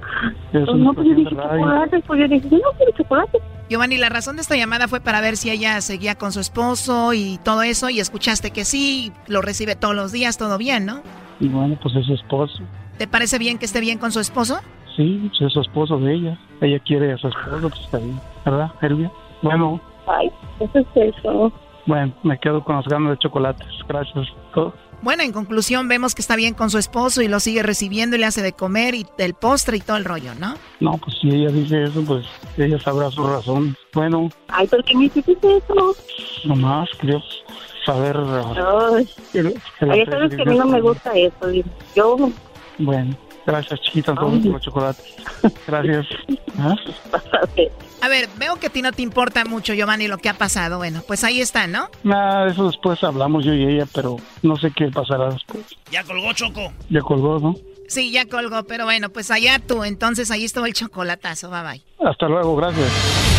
Es Pues no, pues yo dije chocolate, pues yo dije, yo no quiero chocolate. Giovanni, la razón de esta llamada fue para ver si ella seguía con su esposo y todo eso, y escuchaste que sí, lo recibe todos los días, todo bien, ¿no? Y bueno, pues es su esposo. ¿Te parece bien que esté bien con su esposo? Sí, pues es su esposo de ella. Ella quiere a su esposo, pues está bien. ¿Verdad, Elvia? Bueno, Ay, eso es eso. Bueno, me quedo con las ganas de chocolates. Gracias. Todo. Bueno, en conclusión, vemos que está bien con su esposo y lo sigue recibiendo y le hace de comer y el postre y todo el rollo, ¿no? No, pues si ella dice eso, pues ella sabrá su razón. Bueno, Ay, ¿por qué me hiciste eso? nomás quería saber... Ay, aprecio sabes que a mí no me gusta eso. digo. Yo, Bueno, gracias, chiquita, entonces, por los chocolates. Gracias. ¿Ah? A ver, veo que a ti no te importa mucho, Giovanni, lo que ha pasado. Bueno, pues ahí está, ¿no? Nada, de eso después hablamos yo y ella, pero no sé qué pasará después. Ya colgó Choco. Ya colgó, ¿no? Sí, ya colgó, pero bueno, pues allá tú. Entonces ahí estuvo el chocolatazo. Bye bye. Hasta luego, gracias.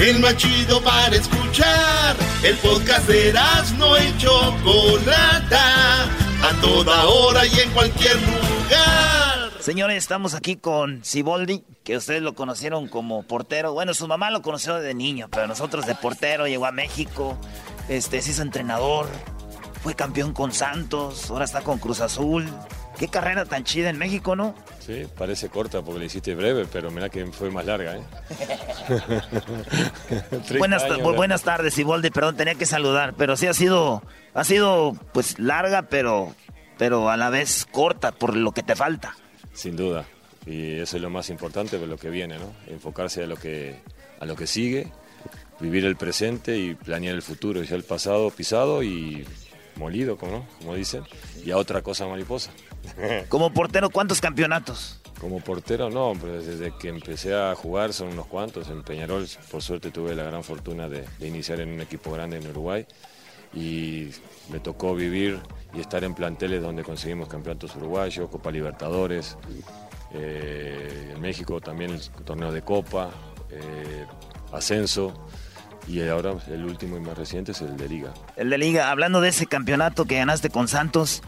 El más chido para escuchar. El podcast de Erasmo y Chocolata. A toda hora y en cualquier lugar. Señores, estamos aquí con Siboldi, que ustedes lo conocieron como portero. Bueno, su mamá lo conoció de niño, pero nosotros de portero llegó a México, este, se hizo entrenador, fue campeón con Santos, ahora está con Cruz Azul. Qué carrera tan chida en México, ¿no? Sí, parece corta porque la hiciste breve, pero mira que fue más larga, ¿eh? buenas, años, bu- buenas tardes, Siboldi, perdón, tenía que saludar, pero sí ha sido, ha sido pues larga, pero, pero a la vez corta por lo que te falta. Sin duda. Y eso es lo más importante de lo que viene, ¿no? Enfocarse a lo que, a lo que sigue, vivir el presente y planear el futuro. Ya el pasado pisado y molido, ¿no? como dicen, y a otra cosa mariposa. Como portero, ¿cuántos campeonatos? Como portero no, pero desde que empecé a jugar son unos cuantos. En Peñarol, por suerte, tuve la gran fortuna de, de iniciar en un equipo grande en Uruguay y me tocó vivir y estar en planteles donde conseguimos campeonatos uruguayos, Copa Libertadores, eh, en México también el torneo de Copa, eh, ascenso y ahora el último y más reciente es el de Liga. El de Liga, hablando de ese campeonato que ganaste con Santos,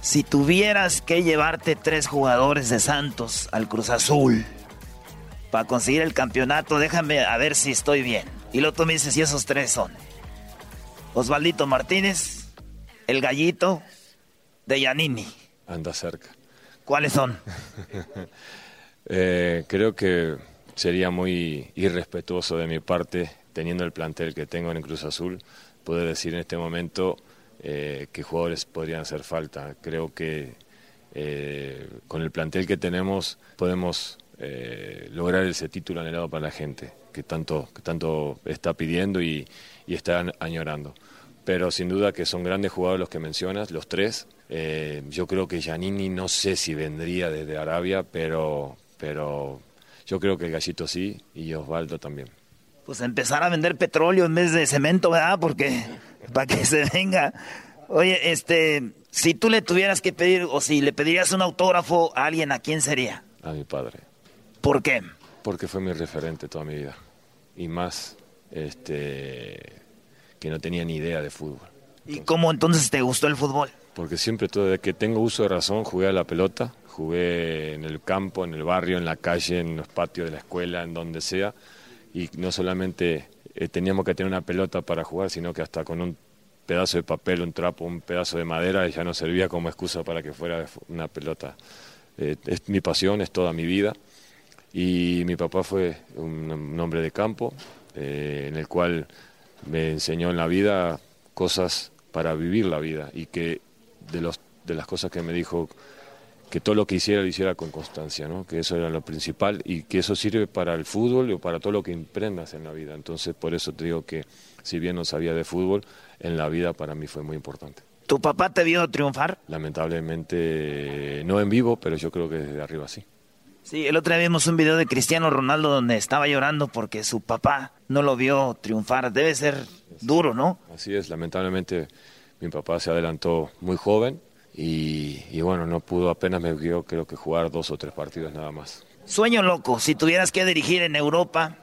si tuvieras que llevarte tres jugadores de Santos al Cruz Azul para conseguir el campeonato, déjame a ver si estoy bien. Y luego tú me dices si esos tres son. Osvaldito Martínez, el gallito de Yanini. Anda cerca. ¿Cuáles son? Eh, creo que sería muy irrespetuoso de mi parte, teniendo el plantel que tengo en el Cruz Azul, poder decir en este momento eh, qué jugadores podrían hacer falta. Creo que eh, con el plantel que tenemos podemos eh, lograr ese título anhelado para la gente, que tanto, que tanto está pidiendo y, y está añorando. Pero sin duda que son grandes jugadores los que mencionas, los tres. Eh, yo creo que Giannini no sé si vendría desde Arabia, pero, pero yo creo que el Gallito sí y Osvaldo también. Pues empezar a vender petróleo en vez de cemento, ¿verdad? Porque para que se venga. Oye, este, si tú le tuvieras que pedir o si le pedirías un autógrafo a alguien, ¿a quién sería? A mi padre. ¿Por qué? Porque fue mi referente toda mi vida. Y más, este, que no tenía ni idea de fútbol. ¿Y cómo entonces te gustó el fútbol? Porque siempre, todo desde que tengo uso de razón, jugué a la pelota. Jugué en el campo, en el barrio, en la calle, en los patios de la escuela, en donde sea. Y no solamente eh, teníamos que tener una pelota para jugar, sino que hasta con un pedazo de papel, un trapo, un pedazo de madera, ya no servía como excusa para que fuera una pelota. Eh, es mi pasión, es toda mi vida. Y mi papá fue un, hombre de campo, eh, en el cual me enseñó en la vida cosas para vivir la vida y que de, los, de las cosas que me dijo, que todo lo que hiciera lo hiciera con constancia, ¿no? que eso era lo principal y que eso sirve para el fútbol o para todo lo que emprendas en la vida. Entonces, por eso te digo que si bien no sabía de fútbol, en la vida para mí fue muy importante. ¿Tu papá te vio triunfar? Lamentablemente, no en vivo, pero yo creo que desde arriba sí. Sí, el otro día vimos un video de Cristiano Ronaldo donde estaba llorando porque su papá no lo vio triunfar. Debe ser duro, ¿no? Así es, lamentablemente mi papá se adelantó muy joven y, y bueno, no pudo, apenas me vio creo que jugar dos o tres partidos nada más. Sueño loco, si tuvieras que dirigir en Europa,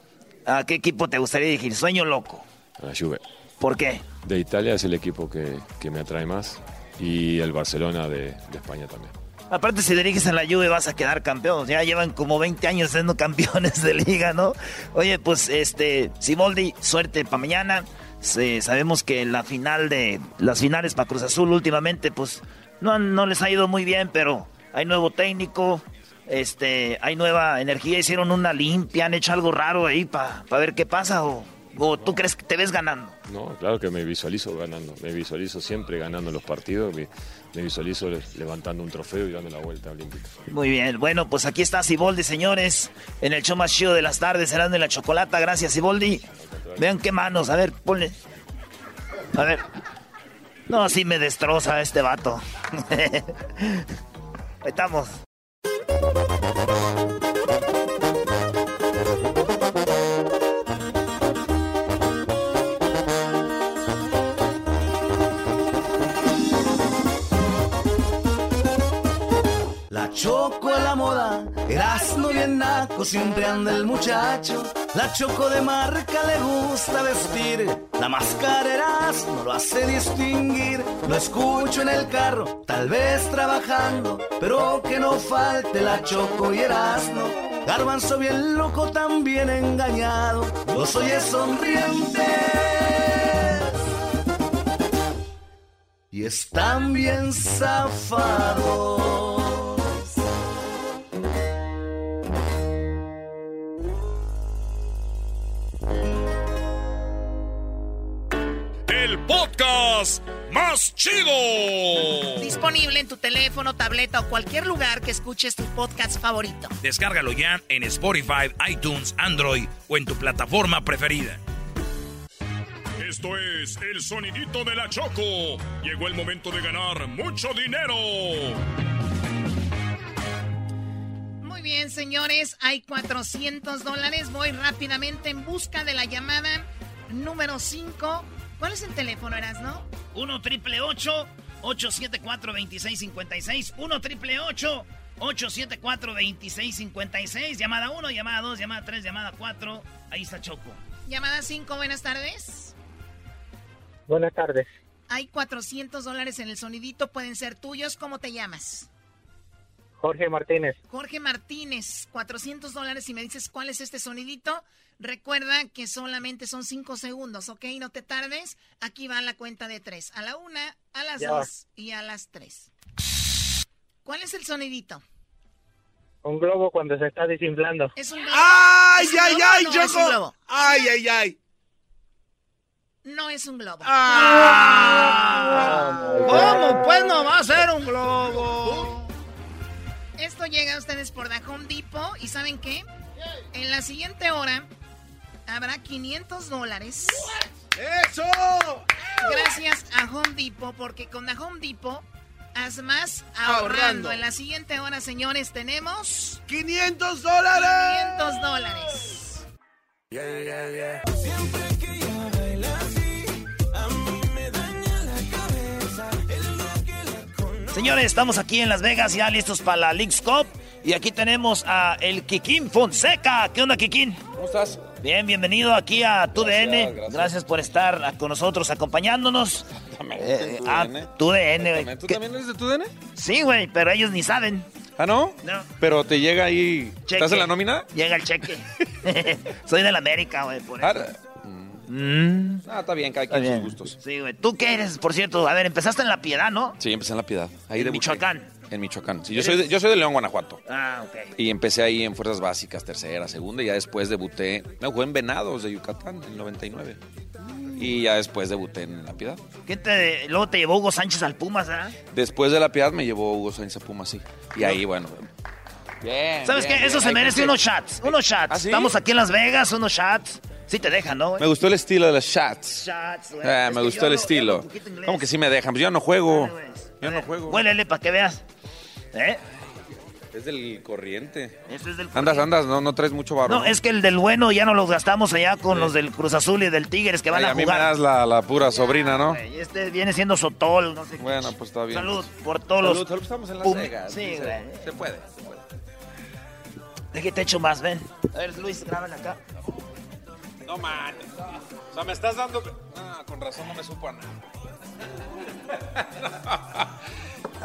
¿a qué equipo te gustaría dirigir? Sueño loco. A la Juve. ¿Por qué? De Italia es el equipo que, que me atrae más y el Barcelona de, de España también. Aparte, si diriges en la Juve vas a quedar campeón. Ya llevan como 20 años siendo campeones de liga, ¿no? Oye, pues, este, Simoldi, suerte para mañana. Sí, sabemos que la final de las finales para Cruz Azul últimamente, pues, no, no les ha ido muy bien, pero hay nuevo técnico, este, hay nueva energía. Hicieron una limpia, han hecho algo raro ahí para ver qué pasa o ¿O tú crees que te ves ganando? No, claro que me visualizo ganando. Me visualizo siempre ganando los partidos. Me, me visualizo le- levantando un trofeo y dando la vuelta olímpica. Muy bien, bueno, pues aquí está Siboldi, señores, en el show más chido de las tardes, serán de la chocolata. Gracias, Siboldi. Vean qué manos, a ver, ponle. A ver. No, así me destroza este vato. Ahí estamos. Choco a la moda, Erasmo bien naco, siempre anda el muchacho. La choco de marca le gusta vestir, la máscara Erasmo lo hace distinguir. Lo escucho en el carro, tal vez trabajando, pero que no falte la choco y Erasmo. Garbanzo bien loco, también engañado, los oye sonrientes. Y están bien zafados. El podcast más chido. Disponible en tu teléfono, tableta o cualquier lugar que escuches tu podcast favorito. Descárgalo ya en Spotify, iTunes, Android o en tu plataforma preferida. Esto es el sonidito de la Choco. Llegó el momento de ganar mucho dinero. Muy bien, señores, hay 400 dólares. Voy rápidamente en busca de la llamada número 5. ¿Cuál es el teléfono, Eras, no? 1 triple 874 2656 1 triple 874 2656 Llamada 1, llamada 2, llamada 3, llamada 4. Ahí está Choco. Llamada 5, buenas tardes. Buenas tardes. Hay 400 dólares en el sonidito, pueden ser tuyos. ¿Cómo te llamas? Jorge Martínez. Jorge Martínez, 400 dólares. Y me dices cuál es este sonidito. Recuerda que solamente son 5 segundos, ¿ok? No te tardes. Aquí va la cuenta de 3. A la 1, a las Ya. 2 y a las 3. ¿Cuál es el sonidito? Un globo cuando se está desinflando. ¿Es un globo? ¡Ay, ¿Es un ay, globo ay, no es un globo? ¡Ay, ay, ay! No es un globo. ¿Cómo? Pues no va a ser un globo. Esto llega a ustedes por The Home Depot. ¿Y saben qué? En la siguiente hora habrá 500 dólares. ¡Eso! Gracias a Home Depot, porque con The Home Depot haz más ahorrando. Ahorrando. En la siguiente hora, señores, tenemos... 500 dólares. 500 dólares. Señores, estamos aquí en Las Vegas ya listos para la League's Cup. Y aquí tenemos a el Kikín Fonseca. ¿Qué onda, Kikín? ¿Cómo estás? Bien, bienvenido aquí a TUDN. Gracias, gracias. por estar con nosotros acompañándonos. Eh, en ah, TUDN. TUDN, güey. ¿Tú ¿Qué? también eres de TUDN? Sí, güey, pero ellos ni saben. ¿Ah, no? No. Pero te llega ahí... Cheque. ¿Estás en la nómina? Llega el cheque. Soy de la América, güey, por eso. Ah, Mm. Ah, está bien, cada quien sus gustos. Sí, güey. ¿Tú qué eres, por cierto? A ver, empezaste en La Piedad, ¿no? Sí, empecé en La Piedad. Ahí En debuté. Michoacán. En Michoacán. Sí, yo, soy de, yo soy de León, Guanajuato. Ah, ok. Y empecé ahí en Fuerzas Básicas, tercera, segunda, y ya después debuté... No, jugué en Venados de Yucatán, en el 99. Y ya después debuté en La Piedad. ¿Qué te, luego te llevó Hugo Sánchez al Pumas, ¿verdad? Después de La Piedad me llevó Hugo Sánchez a Puma, sí. Y ahí, bueno... Bien, ¿Sabes bien, qué? Eso bien. se merece unos shots. Unos shots. ¿Ah, sí? Estamos aquí en Las Vegas, unos shots. Sí te dejan, ¿no? güey? Me gustó el estilo de los shots. Shots, güey. Ah, me gustó yo el estilo. ¿Cómo que sí me dejan? Pues yo no juego. Yo no juego. Huélele para que veas. ¿Eh? Es del corriente. Este es del Andas, andas, no, no traes mucho barro. No, es que el del bueno ya no lo gastamos allá con los del Cruz Azul y del Tigres que van Ay, a a mí me jugar. das la, la pura sobrina, ¿no? Güey, Este viene siendo Sotol, no sé. Bueno, pues está bien. Salud por todos Salud, los. salud, estamos en Las Pum- Vegas. Sí, güey. se puede, se puede. Deje te echo más, ven. A ver, Luis, grábale acá. No mames. O sea, me estás dando. Ah, con razón no me supo a nada.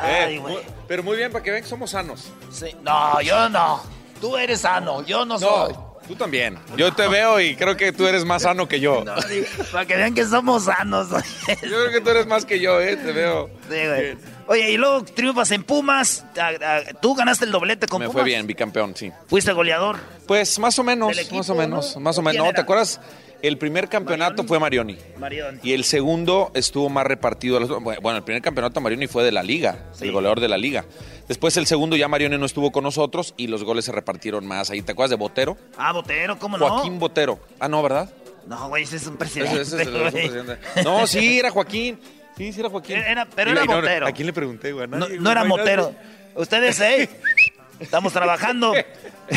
Ay, Eh, güey. pero muy bien, para que vean que somos sanos. Sí. No, yo no. Tú eres sano, yo no soy. No, tú también. Yo te veo y creo que tú eres más sano que yo. No, sí, para que vean que somos sanos. Yo creo que tú eres más que yo, ¿eh? Te veo. Sí, güey. Oye, y luego triunfas en Pumas. Tú ganaste el doblete con Me Pumas. fue bien, bicampeón, sí. Fuiste goleador. Pues más o menos, equipo, más o menos, ¿no? más o ¿Quién menos. ¿Te acuerdas? El primer campeonato fue Marioni. Marioni. Y el segundo estuvo más repartido. a los- Bueno, el primer campeonato Marioni fue de la liga, el goleador de la liga. Después el segundo ya Marioni no estuvo con nosotros y los goles se repartieron más. Ahí, ¿te acuerdas de Botero? Ah, Botero, ¿cómo no? Joaquín Botero. Ah, no, ¿verdad? No, güey, ese es un presidente. ese es el- es un güey. presidente. No, sí, era Joaquín. Sí, sí era Joaquín. Era- pero Y- era y no, Botero. ¿A quién le pregunté, güey? No, era. Motero. Ustedes, ¿eh? Estamos trabajando.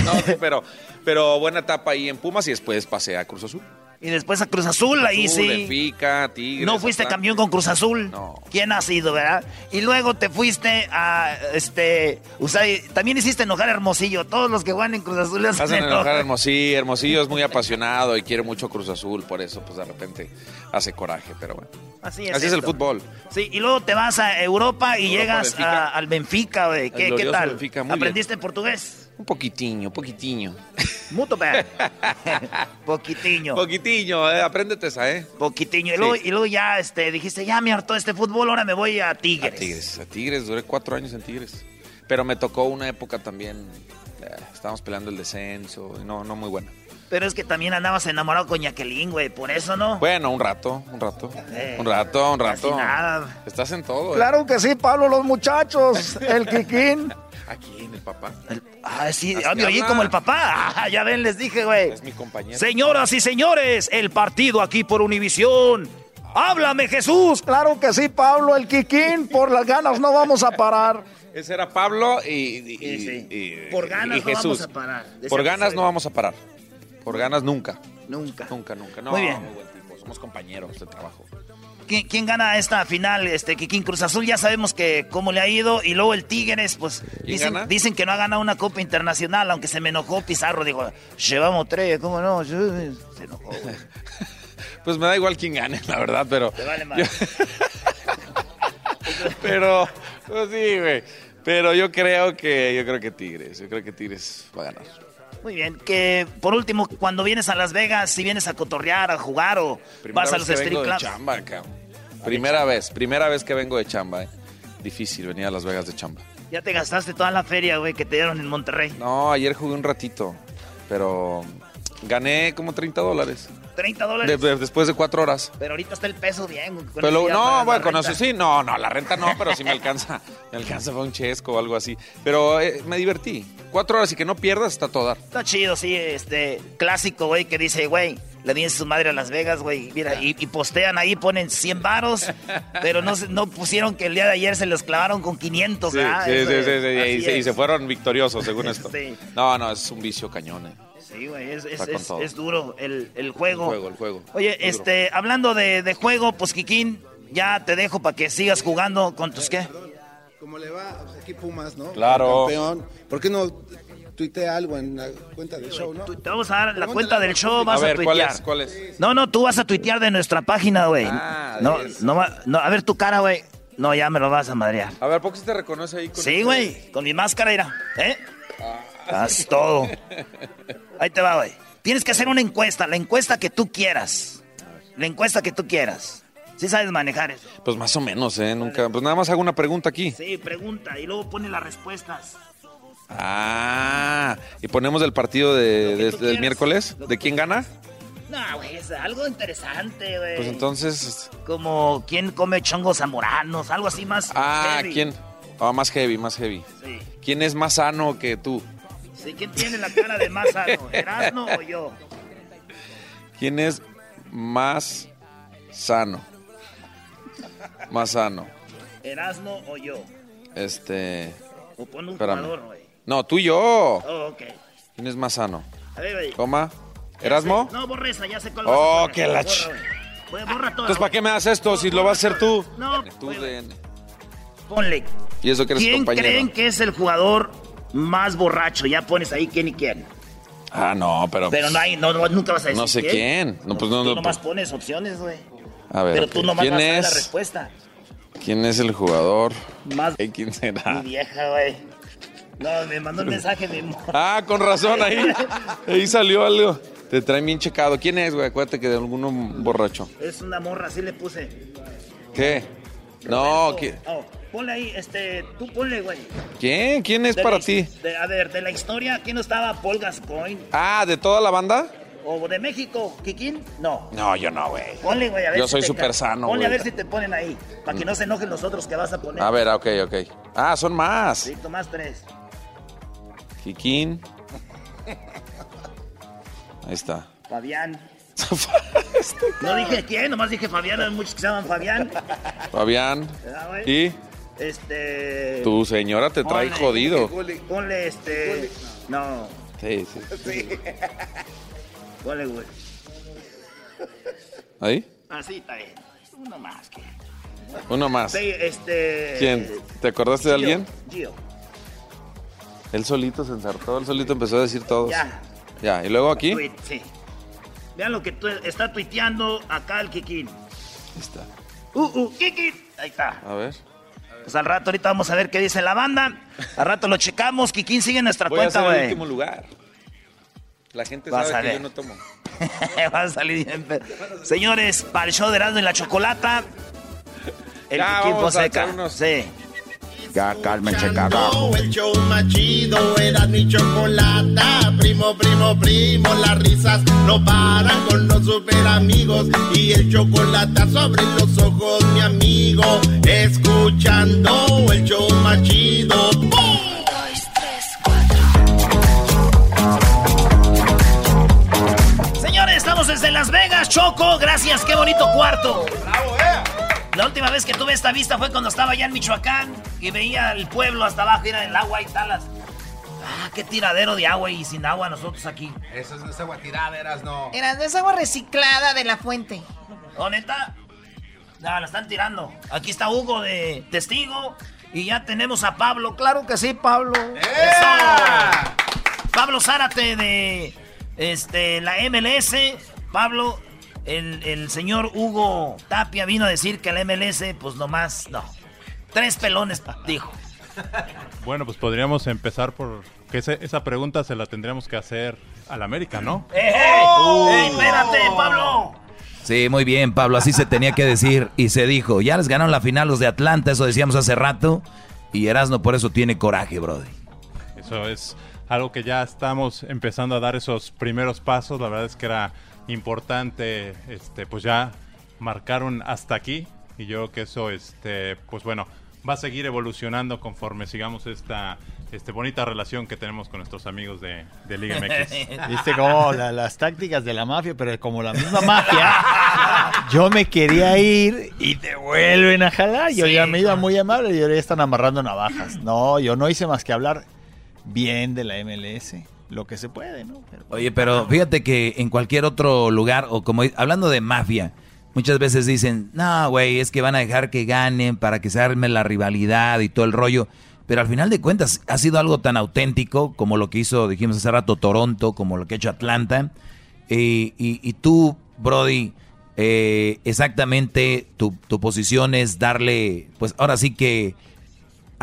No, sí, pero, pero buena etapa ahí en Pumas y después pasé a Cruz Azul. Y después a Cruz Azul, ahí Azul, sí. Benfica, Tigres. No fuiste Atlanta. campeón con Cruz Azul. No. ¿Quién ha sido, verdad? Y luego te fuiste a, este, también hiciste enojar a Hermosillo. Todos los que juegan en Cruz Azul hacen Hacen enojar a. Hermosillo. Hermosillo es muy apasionado y quiere mucho Cruz Azul, por eso pues de repente hace coraje, pero bueno. Así es. Así es el fútbol. Sí, y luego te vas a Europa y Europa, llegas Benfica. a- al Benfica, güey. ¿Qué, qué tal? Benfica, ¿Aprendiste portugués? Un poquitiño, poquitiño. Mucho bem. Poquitiño. Poquitiño, eh, apréndete esa, ¿eh? Poquitiño. Y, luego, y luego ya este, dijiste, ya me hartó este fútbol, ahora me voy a Tigres. A Tigres, a Tigres, duré cuatro años en Tigres. Pero me tocó una época también, eh, estábamos peleando el descenso, y no, no muy buena. Pero es que también andabas enamorado con Jacqueline, güey, por eso no. Bueno, un rato, un rato. Eh, un rato, un rato. casi nada. Estás en todo. ¿eh? Claro que sí, Pablo, los muchachos. El Kikín. Aquí, en el papá. Ah, sí, ah, me oí habla. como el papá. Ah, ya ven, les dije, güey. Es mi compañero. Señoras y señores, el partido aquí por Univisión. ¡Háblame, Jesús! Claro que sí, Pablo, el Kikín. Por las ganas no vamos a parar. Ese era Pablo y, y- y- y- Por ganas y no Jesús. vamos a parar. Decía Por ganas no vamos a parar. Por ganas nunca. Nunca. Nunca, nunca. No, Muy bien. buen tipo. Somos compañeros de trabajo. ¿Quién, quién gana esta final? Este Kikín Cruz Azul, ya sabemos que cómo le ha ido. Y luego el Tigres, pues dicen, que no ha ganado una Copa Internacional, aunque se me enojó Pizarro. Digo, llevamos tres, ¿cómo no? Se enojó, güey. Pues me da igual quién gane, la verdad, pero. Te vale madre. pero, pues sí, güey. Pero yo creo que, yo creo que Tigres, yo creo que Tigres va a ganar. Muy bien, que por último, cuando vienes a Las Vegas, si vienes a cotorrear, a jugar o Primera vas a los de clubs. Primera vez, primera vez que vengo de chamba, eh. Difícil venir a Las Vegas de chamba. Ya te gastaste toda la feria, güey, que te dieron en Monterrey. No, ayer jugué un ratito, pero gané como 30 dólares. 30 dólares. De- de- después de cuatro horas. Pero ahorita está el peso bien. güey, con Pero no, bueno, con eso sí, no, no, la renta no, pero sí me alcanza. Me alcanza para un chesco o algo así. Pero eh, me divertí. Cuatro horas y que no pierdas está todo dar. Está chido, sí, este clásico, güey, que dice, güey, le viene su madre a Las Vegas, güey, mira, y, y postean ahí, ponen 100 varos, pero no, se- no pusieron que el día de ayer se los clavaron con 500, Sí, ¿verdad? sí, Eso sí, es- sí, sí, y, se, y es. se fueron victoriosos según esto. Sí. No, no, es un vicio cañón. eh. Sí, güey, es, duro el, el juego. El juego, el juego. Oye, duro. este, hablando de, de juego, pues, Kikín, ya te dejo para que sigas jugando con tus, ¿qué? ¿Cómo le va? Pues aquí Pumas, ¿no? Claro. Campeón. ¿Por qué no tuitea algo en la cuenta del show, no? Te vamos a dar la cuenta del show, vas a a, ver, ¿cuál tuitear. es? ¿Cuál es? No, no, tú vas a tuitear de nuestra página, güey. Ah, no, no, va- no, a ver tu cara, güey. No, ya me lo vas a madrear. A ver, ¿por qué se te reconoce ahí? Con Sí, este- güey, con mi máscara, mira. ¿Eh? Haz todo. Ahí te va, güey. Tienes que hacer una encuesta, la encuesta que tú quieras. La encuesta que tú quieras. Sí sabes manejar eso. Pues más o menos, ¿eh? Nunca. Pues nada más hago una pregunta aquí. Sí, pregunta y luego pone las respuestas. Ah, y ponemos el partido de, de- del miércoles. ¿De quién gana? No, güey, es algo interesante, güey. Pues entonces. Como quién come chongos zamoranos, algo así más. Ah, heavy. ¿quién? Ah, más heavy, más heavy. Sí. ¿Quién es más sano que tú? Sí, ¿quién tiene la cara de más sano? ¿Erasmo o yo? ¿Quién es más sano? Más sano. ¿Erasmo o yo? Este. O pon un Espérame. jugador, güey. No, tú y yo. Oh, ok. ¿Quién es más sano? A ver, güey. Toma. ¿Erasmo? No, borra esa, ya sé cuál Oh, poner. la Borra, ch- borra todo. Entonces, ¿para qué me das esto si lo vas a hacer tú? No, Tú de- ponle. Y eso que eres ¿Quién compañero. creen que es el jugador más borracho? Ya pones ahí quién y quién. Ah, no, pero. Pero no hay, no, no, nunca vas a decir No sé quién. No, pues no, Tú no, nomás pones opciones, güey. A ver, Pero tú nomás ¿quién vas a ver la es? respuesta. ¿Quién es el jugador? Más- Eh, ¿Quién Mi será? vieja, güey. No, me mandó un mensaje mi amor. Ah, con razón, ahí. Ahí salió algo. Te traen bien checado. ¿Quién es, güey? Acuérdate que de alguno borracho. Es una morra, así le puse. ¿Qué? No, ¿qui- Oh, ponle ahí, este, tú ponle, güey. ¿quién? ¿Quién es De para la- ti? de- a ver, de la historia, ¿quién no estaba? Paul Gascoigne. Ah, ¿de toda la banda? ¿O de México, Kikín? No. No, yo no, güey. Ponle, güey, a ver Yo si soy súper sano, Ponle a ver si te ponen ahí, para que no se enojen los otros que vas a poner. A ver, ok, ok. Ah, son más. Listo, más tres. Kikín. Ahí está. Fabián. no dije quién, nomás dije Fabián, hay muchos que se llaman Fabián. Fabián. Ah. Y Este... tu señora te trae Ponle- jodido. Ponle este... No. Sí, sí. Sí. Ponle, güey. ¿Ahí? Así está bien. Uno más. que- Uno más. Sí, este... ¿Quién? ¿Te acordaste de alguien? Gio. Él solito se ensartó, él solito empezó a decir todos. Ya. Ya, y luego aquí. Sí. Vean lo que tu- está tuiteando acá el Kikín. Ahí está. Uh, uh, Kikín. Ahí está. A ver. Pues al rato ahorita vamos a ver qué dice la banda. Al rato lo checamos. Kikín sigue en nuestra Voy cuenta, güey. último lugar. La gente Vas sabe a que yo no tomo. Va a salir bien. Señores, para el show de Erasmo y la Chocolata. El Ya, Kikín vamos a Fonseca. Sí. Ya cálmense, cagajo. El show más chido era mi chocolata. Primo, primo, primo, las risas no paran con los super amigos. Y el chocolate sobre los ojos, mi amigo. Escuchando el show más chido. ¡Bum! Señores, estamos desde Las Vegas, Choco. Gracias, qué bonito cuarto. La última vez que tuve esta vista fue cuando estaba allá en Michoacán y veía el pueblo hasta abajo, era el agua y talas. Ah, qué tiradero de agua y sin agua nosotros aquí. Eso es agua tirada, eras no. Era es agua reciclada de la fuente. ¿Oh, neta? No, la están tirando. Aquí está Hugo de testigo y ya tenemos a Pablo. Claro que sí, Pablo. Eso. Pablo Zárate de este, la MLS. Pablo, el, el señor Hugo Tapia vino a decir que la MLS, pues nomás, no. Tres pelones, dijo. Bueno, pues podríamos empezar por que ese- esa pregunta se la tendríamos que hacer al América, ¿no? ¡Eh, eh! ¡Eh, espérate, Pablo! Sí, muy bien, Pablo, así se tenía que decir y se dijo. Ya les ganaron la final los de Atlanta, eso decíamos hace rato. Y Erasmo por eso tiene coraje, brody. Eso es algo que ya estamos empezando a dar esos primeros pasos. La verdad es que era importante, este, pues ya marcaron hasta aquí. Y yo creo que eso, este, pues bueno, va a seguir evolucionando conforme sigamos esta, este, bonita relación que tenemos con nuestros amigos de, de Liga MX. Viste como la- las tácticas de la mafia, pero como la misma mafia, yo me quería ir y te vuelven a jalar. Yo ya me iba muy amable y ahora ya están amarrando navajas. No, yo no hice más que hablar bien de la MLS, lo que se puede, ¿no? Pero- Oye, pero fíjate que en cualquier otro lugar, o como hablando de mafia, muchas veces dicen, no, güey, es que van a dejar que ganen para que se arme la rivalidad y todo el rollo. Pero al final de cuentas ha sido algo tan auténtico como lo que hizo, dijimos hace rato, Toronto, como lo que ha hecho Atlanta. Y, y- y tú, Brody, eh, exactamente tu, tu posición es darle, pues ahora sí que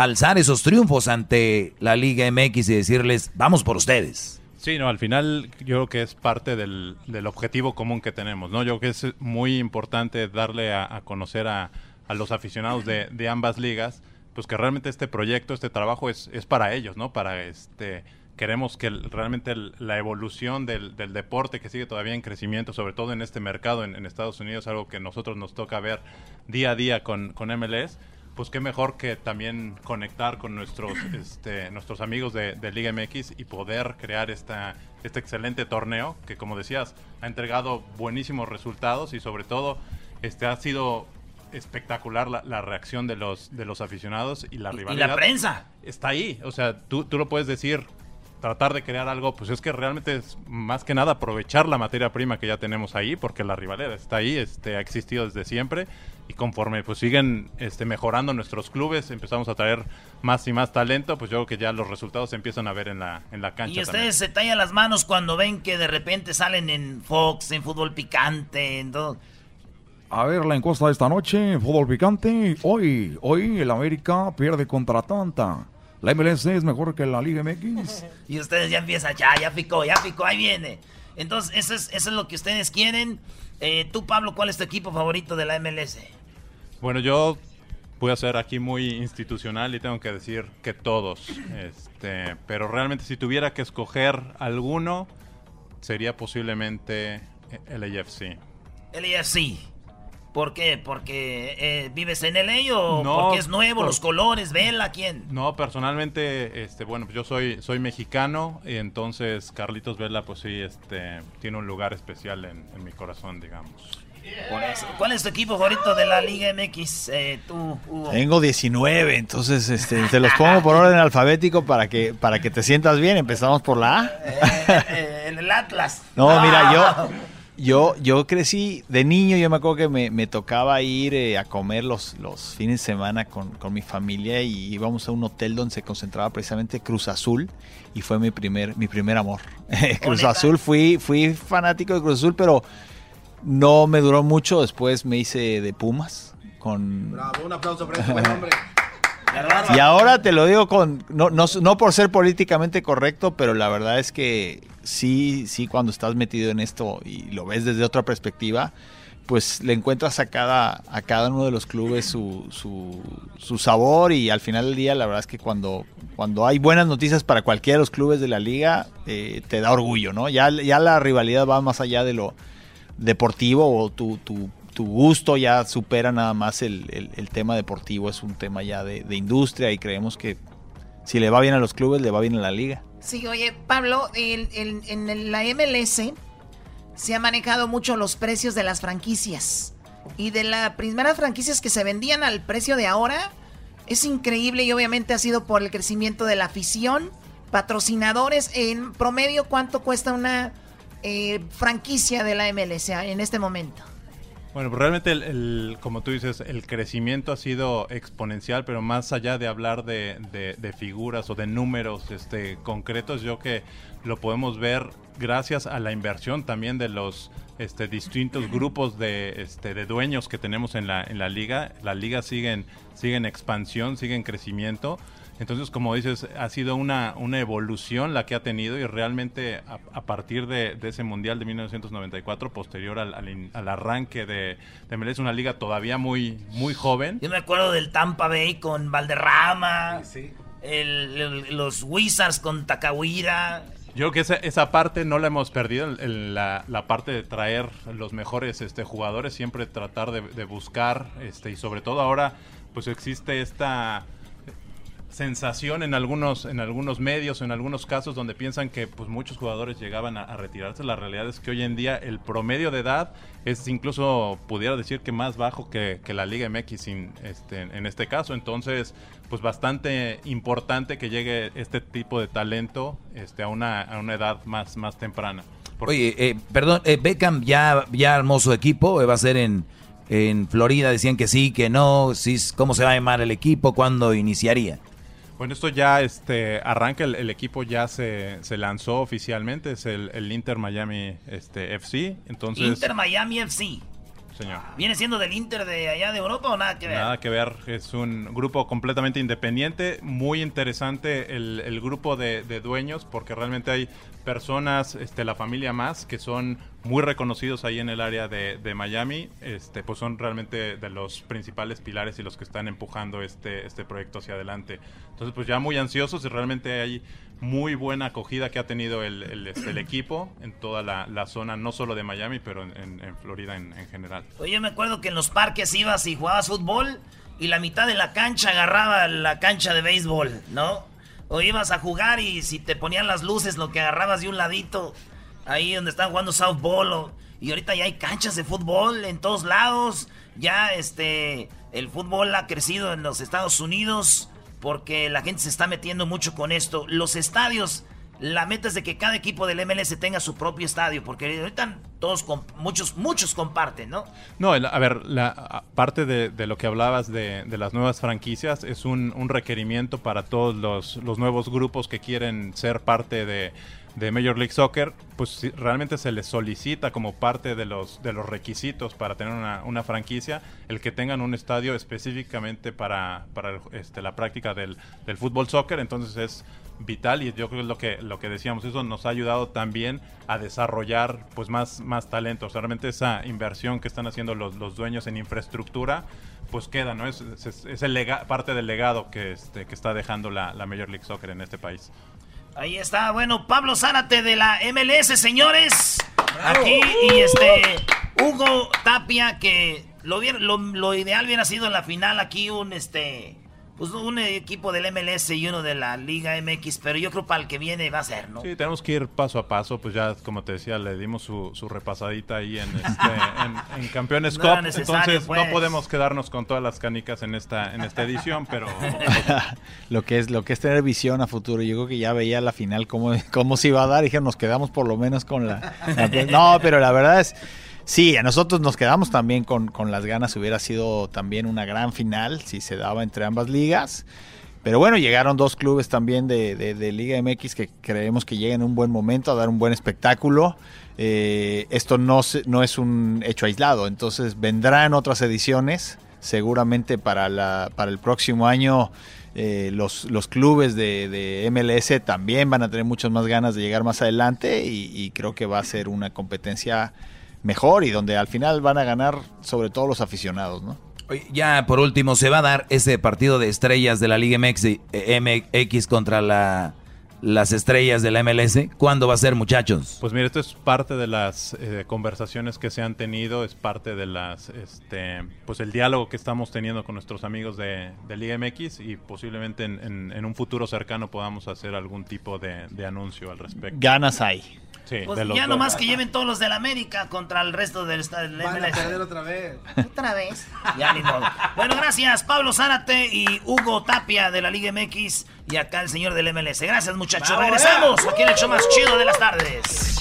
alzar esos triunfos ante la Liga MX y decirles, vamos por ustedes. Sí, no, al final yo creo que es parte del, del objetivo común que tenemos, ¿no? Yo creo que es muy importante darle a, conocer a, a los aficionados de, de ambas ligas, pues que realmente este proyecto, este trabajo es, es para ellos, ¿no? Para este queremos que realmente la evolución del, del deporte que sigue todavía en crecimiento, sobre todo en este mercado en, en Estados Unidos, algo que nosotros nos toca ver día a día con, con MLS, pues qué mejor que también conectar con nuestros este, nuestros amigos de, de Liga MX y poder crear esta, este excelente torneo que como decías ha entregado buenísimos resultados y sobre todo este ha sido espectacular la, la reacción de los de los aficionados y la Y- y rivalidad la prensa. está ahí o sea tú, tú lo puedes decir tratar de crear algo pues es que realmente es más que nada aprovechar la materia prima que ya tenemos ahí porque la rivalidad está ahí este ha existido desde siempre y conforme pues siguen este mejorando nuestros clubes empezamos a traer más y más talento pues yo creo que ya los resultados se empiezan a ver en la en la cancha Y también. ustedes se tallan las manos cuando ven que de repente salen en Fox, en fútbol picante, en todo. A ver, la encuesta de esta noche, fútbol picante. Hoy, hoy el América pierde contra Atlanta. La MLS es mejor que la Liga MX. Y ustedes ya empiezan, ya, ya picó, ya picó, ahí viene. Entonces, eso es, eso es lo que ustedes quieren. Eh, tú, Pablo, ¿cuál es tu equipo favorito de la MLS? Bueno, yo voy a ser aquí muy institucional y tengo que decir que todos. Este, pero realmente si tuviera que escoger alguno, sería posiblemente el AFC. El AFC. ¿Por qué? ¿Porque eh, vives en LA o No, porque es nuevo, por- los colores, vela, quién? No, personalmente, este, bueno, pues yo soy, soy mexicano y entonces Carlitos Vela, pues sí, este, tiene un lugar especial en, en mi corazón, digamos. Por eso. ¿Cuál es tu equipo favorito de la Liga MX? Eh, tú, Hugo. Tengo 19, entonces este, te los pongo por orden alfabético para que, para que te sientas bien. Empezamos por la A. Eh, en el Atlas. No, mira, Ah. yo, yo, yo crecí de niño, yo me acuerdo que me, me tocaba ir eh, a comer los, los fines de semana con, con mi familia y íbamos a un hotel donde se concentraba precisamente Cruz Azul y fue mi primer, mi primer amor. Cruz Azul, fui, fui fanático de Cruz Azul, pero no me duró mucho, después me hice de Pumas con... Bravo, un aplauso para este buen hombre. Y ahora te lo digo con no, no, no por ser políticamente correcto, pero la verdad es que sí, sí, cuando estás metido en esto y lo ves desde otra perspectiva, pues le encuentras a cada, a cada uno de los clubes su, su, su sabor y al final del día la verdad es que cuando, cuando hay buenas noticias para cualquiera de los clubes de la liga, eh, te da orgullo, ¿no? Ya, ya la rivalidad va más allá de lo deportivo o tu, tu, tu gusto ya supera nada más el, el- tema deportivo, es un tema ya de, de industria y creemos que si le va bien a los clubes, le va bien a la liga. Sí, oye, Pablo, el- en el- la MLS se ha manejado mucho los precios de las franquicias. Y de las primeras franquicias que se vendían al precio de ahora, es increíble y obviamente ha sido por el crecimiento de la afición, patrocinadores. En promedio, ¿cuánto cuesta una eh, franquicia de la MLS en este momento? Bueno, pues realmente, el, el- como tú dices, el crecimiento ha sido exponencial, pero más allá de hablar de, de- de figuras o de números este, concretos, yo que lo podemos ver gracias a la inversión también de los este, distintos grupos de, este, de dueños que tenemos en la, en la liga. La liga sigue en, sigue en expansión, sigue en crecimiento. Entonces, como dices, ha sido una, una evolución la que ha tenido y realmente a, a partir de, de ese Mundial de 1994, posterior al, al in- al arranque de, de MLS, una liga todavía muy, muy joven. Yo me acuerdo del Tampa Bay con Valderrama, el- el- los Wizards con Takawira. Yo creo que esa, esa parte no la hemos perdido, el- el- la, la parte de traer los mejores este, jugadores, siempre tratar de, de buscar, este, y sobre todo ahora, pues existe esta sensación en algunos en algunos medios en algunos casos donde piensan que pues muchos jugadores llegaban a, retirarse. La realidad es que hoy en día el promedio de edad es incluso pudiera decir que más bajo que, que la Liga MX este, en este caso. Entonces pues bastante importante que llegue este tipo de talento este a una, a una edad más más temprana. Oye, eh, perdón, eh, Beckham ya, ya armó su equipo, eh, va a ser en, en Florida, decían que sí, que no, sí, cómo se va a llamar el equipo, cuándo iniciaría. Bueno, esto ya este, arranca, el, el equipo ya se, se lanzó oficialmente, es el, el Inter Miami este, FC. Entonces, Inter Miami FC. Señor. ¿Viene siendo del Inter de allá de Europa o nada que ver? Nada que ver, es un grupo completamente independiente, muy interesante el, el grupo de, de dueños porque realmente hay personas, este, la familia más, que son muy reconocidos ahí en el área de, de Miami, este, pues son realmente de los principales pilares y los que están empujando este, este proyecto hacia adelante. Entonces pues ya muy ansiosos y realmente hay muy buena acogida que ha tenido el, el, este, equipo en toda la, zona, no solo de Miami, pero en, Florida en- en general. Oye, yo me acuerdo que en los parques ibas y jugabas fútbol y la mitad de la cancha agarraba la cancha de béisbol, ¿no? O ibas a jugar y si te ponían las luces, lo que agarrabas de un ladito, ahí donde están jugando softball. o- y ahorita ya hay canchas de fútbol en todos lados. Ya este, el fútbol ha crecido en los Estados Unidos porque la gente se está metiendo mucho con esto. Los estadios, la meta es de que cada equipo del MLS tenga su propio estadio, porque ahorita todos, muchos, muchos comparten, ¿no? No, a ver, la parte de, lo que hablabas de, las nuevas franquicias es un, requerimiento para todos los nuevos grupos que quieren ser parte de, de Major League Soccer, pues realmente se les solicita como parte de los, de los requisitos para tener una, una franquicia el que tengan un estadio específicamente para, para este, la práctica del, del fútbol soccer, entonces es vital y yo creo que es lo que lo que decíamos eso nos ha ayudado también a desarrollar pues más más talentos realmente esa inversión que están haciendo los, los dueños en infraestructura pues queda no es, es, es el lega- parte del legado que este que está dejando la, la Major League Soccer en este país Ahí está, bueno, Pablo Zárate de la MLS, señores. Aquí y este Hugo Tapia que lo, lo, lo ideal hubiera sido en la final aquí un este pues un equipo del MLS y uno de la Liga MX, pero yo creo para el que viene va a ser, ¿no? Sí, tenemos que ir paso a paso, pues ya como te decía, le dimos su, su repasadita ahí en, este, en, en Campeones No Cup, entonces pues. no podemos quedarnos con todas las canicas en esta, en esta edición, pero lo que es lo que es tener visión a futuro. Yo creo que ya veía la final cómo, cómo se iba a dar. Dije, nos quedamos por lo menos con la, la- No, pero la verdad es. Sí, a nosotros nos quedamos también con, con las ganas. Hubiera sido también una gran final si se daba entre ambas ligas. Pero bueno, llegaron dos clubes también de, de- de Liga MX que creemos que llegan en un buen momento a dar un buen espectáculo. Eh, esto no, no es un hecho aislado, entonces vendrán otras ediciones. Seguramente para, la, para el próximo año eh, los, los clubes de, de MLS también van a tener muchas más ganas de llegar más adelante y creo que va a ser una competencia mejor y donde al final van a ganar sobre todo los aficionados, ¿no? Ya por último, se va a dar ese partido de estrellas de la Liga MX, eh, MX contra la, las estrellas de la MLS. ¿Cuándo va a ser, muchachos? Pues mira, esto es parte de las eh, conversaciones que se han tenido, es parte de las, este, pues el diálogo que estamos teniendo con nuestros amigos de, de Liga MX y posiblemente en, en- en un futuro cercano podamos hacer algún tipo de, de anuncio al respecto. Ganas hay. Sí, Pues de los ya dos. nomás que lleven todos los del América contra el resto del esta- del Van a MLS. perder otra vez. Otra vez. Ya ni modo. Bueno, gracias Pablo Zárate y Hugo Tapia de la Liga MX y acá el señor del MLS. Gracias muchachos. Regresamos aquí en el show más chido de las tardes.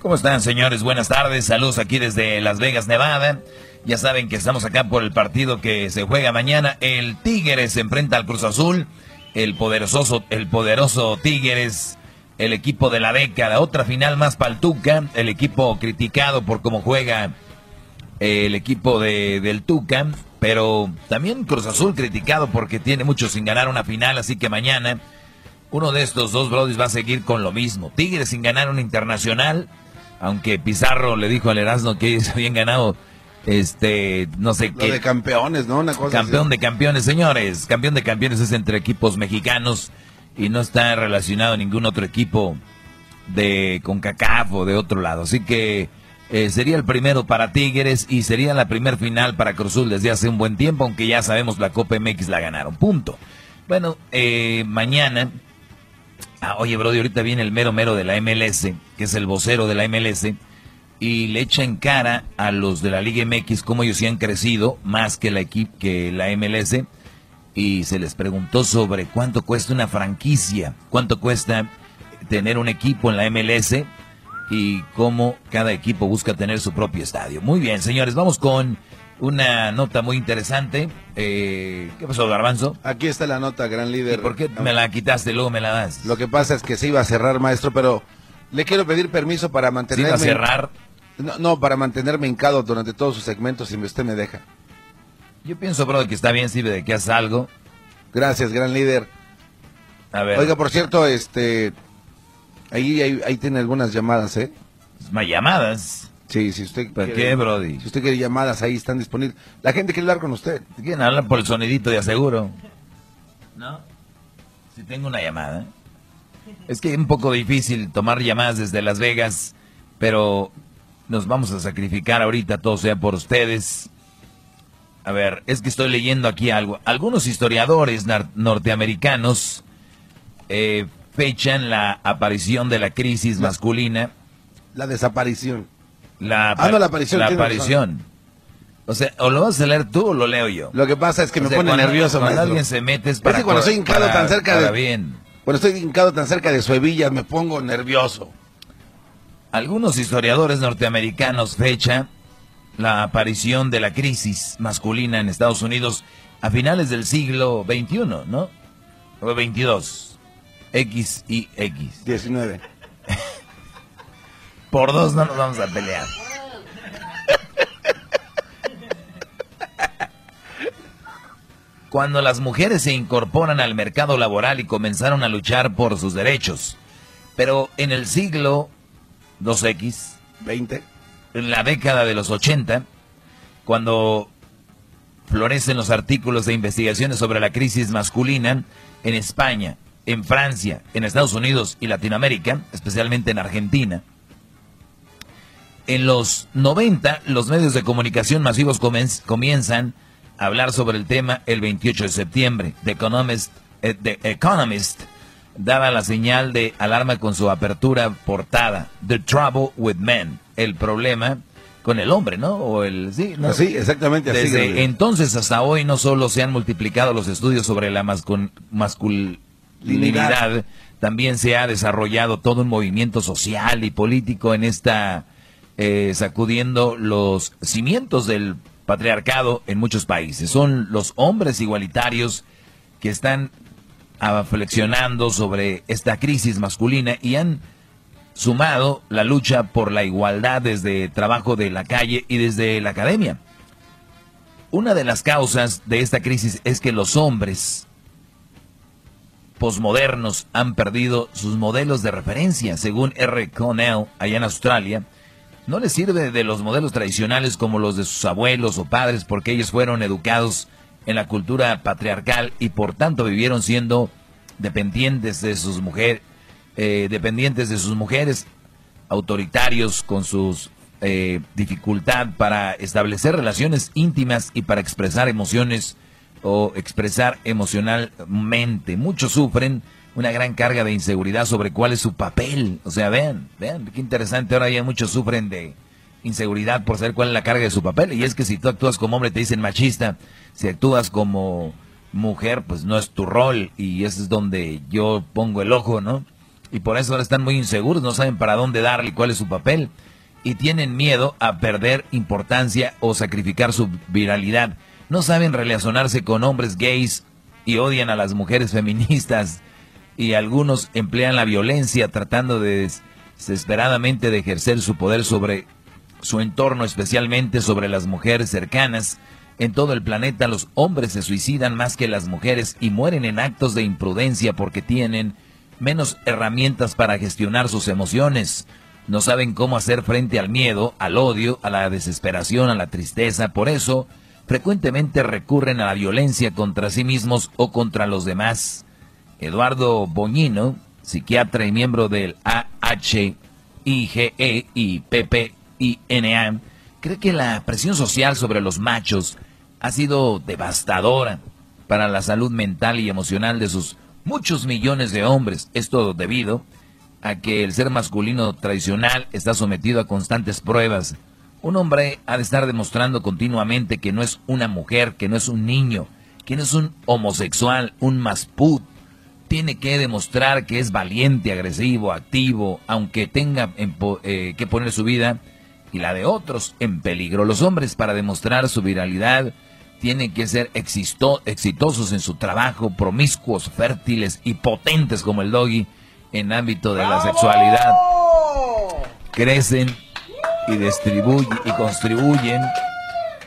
¿Cómo están, señores? Buenas tardes. Saludos aquí desde Las Vegas, Nevada. Ya saben que estamos acá por el partido que se juega mañana. El Tigres se enfrenta al Cruz Azul. El poderoso, el poderoso Tigres, el equipo de la década. Otra final más paltuca. El equipo criticado por cómo juega el equipo de, del Tuca. Pero también Cruz Azul criticado porque tiene mucho sin ganar una final. Así que mañana uno de estos dos brodis va a seguir con lo mismo. Tigres sin ganar un internacional, aunque Pizarro le dijo al Erasmo que ellos habían ganado, este, no sé Lo qué. de campeones, ¿no? Una cosa Campeón así. de campeones, señores. Campeón de campeones es entre equipos mexicanos y no está relacionado a ningún otro equipo de CONCACAF o de otro lado. Así que eh, sería el primero para Tigres y sería la primer final para Cruzul desde hace un buen tiempo, aunque ya sabemos la Copa MX la ganaron. Punto. Bueno, eh, mañana Ah, oye, Brody, ahorita viene el mero mero de la MLS, que es el vocero de la MLS, y le echa en cara a los de la Liga MX cómo ellos sí han crecido más que la, que la MLS, y se les preguntó sobre cuánto cuesta una franquicia, cuánto cuesta tener un equipo en la MLS y cómo cada equipo busca tener su propio estadio. Muy bien, señores, vamos con una nota muy interesante. Eh, ¿Qué pasó, Garbanzo? Aquí está la nota, gran líder. ¿Y por qué me la quitaste luego me la das? Lo que pasa es que se iba a cerrar, maestro, pero le quiero pedir permiso para mantenerme... ¿Se iba a cerrar? No, no, para mantenerme hincado durante todos sus segmentos, si usted me deja. Yo pienso, bro, que está bien, sirve de que hagas algo. Gracias, gran líder. A ver. Oiga, por cierto, este... Ahí, ahí, ahí tiene algunas llamadas, ¿eh? ¿Más llamadas? Sí, si usted ¿Por quiere- qué, Brody? Si usted quiere llamadas, ahí están disponibles. La gente quiere hablar con usted. ¿Quieren hablar por el sonidito de aseguro? ¿No? Si tengo una llamada. Es que es un poco difícil tomar llamadas desde Las Vegas, pero nos vamos a sacrificar ahorita, todo sea por ustedes. A ver, es que estoy leyendo aquí algo. Algunos historiadores norteamericanos eh, fechan la aparición de la crisis masculina. La desaparición. La, Ah, no, la aparición, La aparición. O sea, o lo vas a leer tú o lo leo yo. Lo que pasa es que O me sea, pone cuando- nervioso, Cuando maestro. alguien se mete es Es para... que cuando estoy hincado para- tan cerca de... bien. Cuando estoy hincado tan cerca de su hebilla, me pongo nervioso. Algunos historiadores norteamericanos fechan la aparición de la crisis masculina en Estados Unidos a finales del siglo XXI, ¿no? O 22. X y X. 19. Por dos no nos vamos a pelear. Cuando las mujeres se incorporan al mercado laboral y comenzaron a luchar por sus derechos. Pero en el siglo 2X, 20, en la década de los 80, cuando florecen los artículos de investigaciones sobre la crisis masculina en España, en Francia, en Estados Unidos y Latinoamérica, especialmente en Argentina. En los 90, los medios de comunicación masivos comienzan a hablar sobre el tema el 28 de septiembre. The Economist, eh, The Economist daba la señal de alarma con su apertura portada. The Trouble with Men. El problema con el hombre, ¿no? O el sí, ¿no? Sí, exactamente así. Desde entonces hasta hoy no solo se han multiplicado los estudios sobre la masculinidad, también se ha desarrollado todo un movimiento social y político en esta eh, sacudiendo los cimientos del patriarcado en muchos países. Son los hombres igualitarios que están flexionando sobre esta crisis masculina y han sumado la lucha por la igualdad desde trabajo de la calle y desde la academia. Una de las causas de esta crisis es que los hombres posmodernos han perdido sus modelos de referencia, según R. Connell, allá en Australia. No les sirve de los modelos tradicionales como los de sus abuelos o padres porque ellos fueron educados en la cultura patriarcal y por tanto vivieron siendo dependientes de sus mujeres, eh, dependientes de sus mujeres, autoritarios con sus eh, dificultad para establecer relaciones íntimas y para expresar emociones o expresar emocionalmente. Muchos sufren una gran carga de inseguridad sobre cuál es su papel. O sea, vean, vean, qué interesante. Ahora ya muchos sufren de inseguridad por saber cuál es la carga de su papel. Y es que si tú actúas como hombre te dicen machista, si actúas como mujer, pues no es tu rol. Y ese es donde yo pongo el ojo, ¿no? y por eso ahora están muy inseguros, no saben para dónde darle cuál es su papel y tienen miedo a perder importancia o sacrificar su viralidad. No saben relacionarse con hombres gays y odian a las mujeres feministas y algunos emplean la violencia tratando de desesperadamente de ejercer su poder sobre su entorno, especialmente sobre las mujeres cercanas. En todo el planeta los hombres se suicidan más que las mujeres y mueren en actos de imprudencia porque tienen menos herramientas para gestionar sus emociones. No saben cómo hacer frente al miedo, al odio, a la desesperación, a la tristeza. Por eso, frecuentemente recurren a la violencia contra sí mismos o contra los demás. Eduardo Boñino, psiquiatra y miembro del AHIGE y PPINA, cree que la presión social sobre los machos ha sido devastadora para la salud mental y emocional de sus muchos millones de hombres. Esto debido a que el ser masculino tradicional está sometido a constantes pruebas. Un hombre ha de estar demostrando continuamente que no es una mujer, que no es un niño, que no es un homosexual, un masput. Tiene que demostrar que es valiente, agresivo, activo, aunque tenga eh, que poner su vida y la de otros en peligro. Los hombres para demostrar su viralidad tienen que ser exitosos en su trabajo, promiscuos, fértiles y potentes como el doggy en ámbito de la sexualidad. Crecen y distribuyen y contribuyen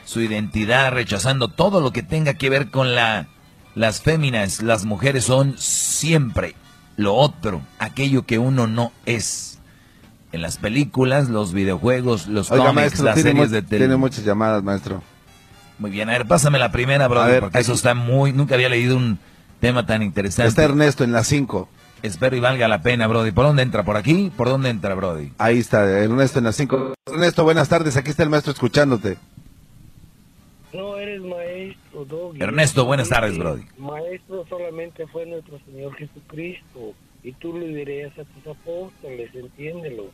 su identidad rechazando todo lo que tenga que ver con la las féminas, las mujeres son siempre lo otro, aquello que uno no es. En las películas, los videojuegos, los cómics, las series de televisión. Tiene muchas llamadas, maestro. Muy bien, a ver, pásame la primera, brother, porque eso está muy... Nunca había leído un tema tan interesante. Está Ernesto en las 5. Espero y valga la pena, Brody. ¿Por dónde entra? ¿Por aquí? ¿Por dónde entra, Brody? Ahí está, Ernesto en las 5. Ernesto, buenas tardes. Aquí está el maestro escuchándote. No eres maestro, Doggy. Ernesto, buenas tardes, Brody. Maestro solamente fue nuestro Señor Jesucristo. Y tú le dirías a tus apóstoles, entiéndelo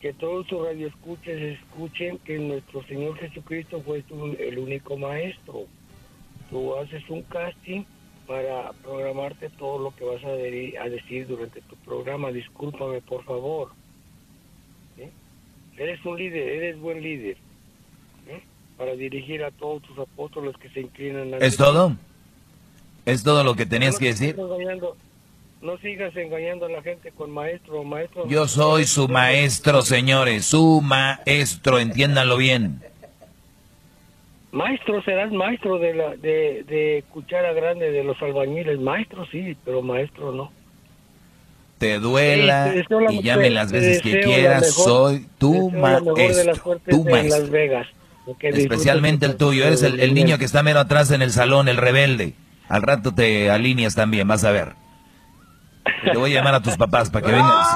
que todos tus radioescuchas escuchen que nuestro Señor Jesucristo fue el único maestro. Tú haces un casting para programarte todo lo que vas a, decir durante tu programa. Discúlpame, por favor. Eres un líder, eres buen líder. Para dirigir a todos tus apóstoles que se inclinan a ¿Es todo? ¿Es todo lo que tenías que decir? No sigas engañando a la gente con maestro o maestro. Yo soy su maestro, señores, su maestro, entiéndanlo bien. Maestro serás maestro de la de, de cuchara grande de los albañiles. Maestro sí, pero maestro no. Te duela Sí, te y llame las veces que la quieras, mejor- soy tu maestro, tu en Las maestro. Vegas. Especialmente el tuyo, eres el, el niño que está mero atrás en el salón, el rebelde. Al rato te alineas también, vas a ver. Te voy a llamar a tus papás para que vengas.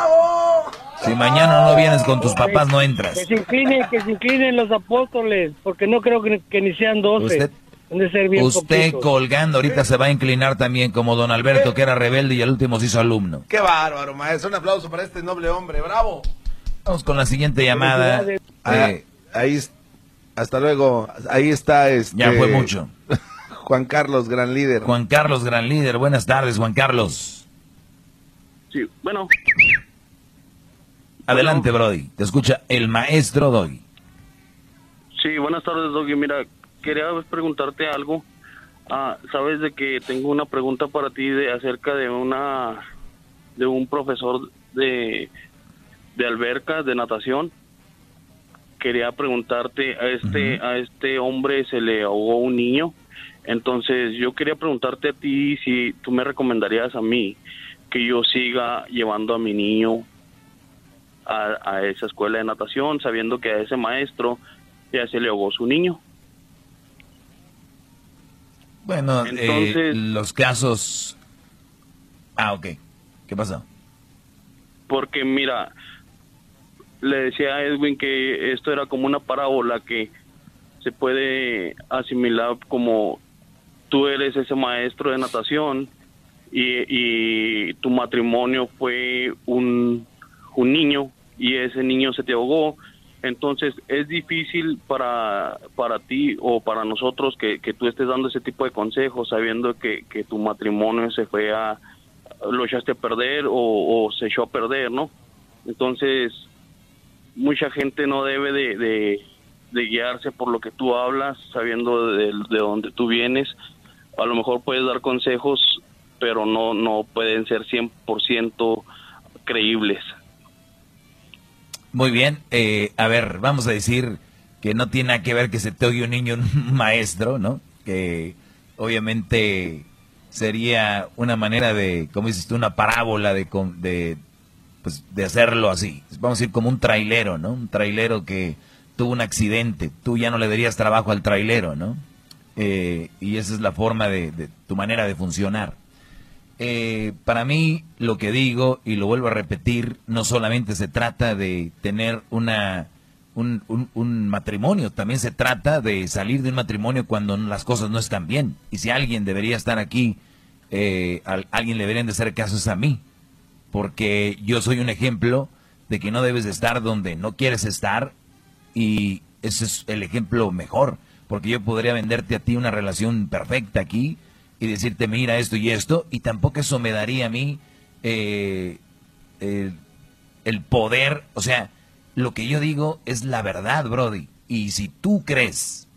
Si mañana no vienes con tus papás, no entras. Que se inclinen, que se inclinen los apóstoles, porque no creo que, que ni sean doce. Usted- Han de ser bien Usted colgando ahorita se va a inclinar también como don Alberto, que era rebelde y al último se hizo alumno. Qué bárbaro, maestro. Un aplauso para este noble hombre. ¡Bravo! Vamos con la siguiente llamada. Ah, Eh, ahí, es- hasta luego. Ahí está este. Ya fue mucho. Juan Carlos, gran líder. Juan Carlos, gran líder. Buenas tardes, Juan Carlos. Sí, bueno, Adelante, Brody. Te escucha el maestro Doy. sí, buenas tardes, Doggy. Mira, quería preguntarte algo. Ah, Sabes de que tengo una pregunta para ti de acerca de una de un profesor de de alberca de natación. Quería preguntarte a este a este hombre se le ahogó un niño. Entonces, yo quería preguntarte a ti si tú me recomendarías a mí que yo siga llevando a mi niño a, a esa escuela de natación, sabiendo que a ese maestro ya se le ahogó su niño. Bueno, Entonces- eh, los casos... Ah, ok. ¿Qué pasó? Porque mira, le decía a Edwin que esto era como una parábola que se puede asimilar como tú eres ese maestro de natación y, y tu matrimonio fue un, un niño y ese niño se te ahogó. Entonces es difícil para, para ti o para nosotros que, que tú estés dando ese tipo de consejos sabiendo que, que tu matrimonio se fue a, lo echaste a perder o, o se echó a perder, ¿no? Entonces, mucha gente no debe de, de- guiarse por lo que tú hablas, sabiendo de, de dónde tú vienes. A lo mejor puedes dar consejos, pero no, no pueden ser 100% creíbles. Muy bien. eh, a ver, vamos a decir que no tiene nada que ver que se te oye un niño un maestro, ¿no? Que obviamente sería una manera de, como dices tú, una parábola de, de, pues, de hacerlo así. Vamos a decir como un trailero, ¿no? Un trailero que tuvo un accidente. Tú ya no le darías trabajo al trailero, ¿no? Eh, y esa es la forma de, tu manera de funcionar. Eh, para mí, lo que digo, y lo vuelvo a repetir, no solamente se trata de tener una, un, matrimonio, también se trata de salir de un matrimonio cuando las cosas no están bien. Y si alguien debería estar aquí, eh, al- alguien le deberían de hacer caso es a mí, porque yo soy un ejemplo de que no debes de estar donde no quieres estar y ese es el ejemplo mejor, porque yo podría venderte a ti una relación perfecta aquí y decirte, mira esto y esto, y tampoco eso me daría a mí eh, el, el poder, o sea, lo que yo digo es la verdad, Brody, y si tú crees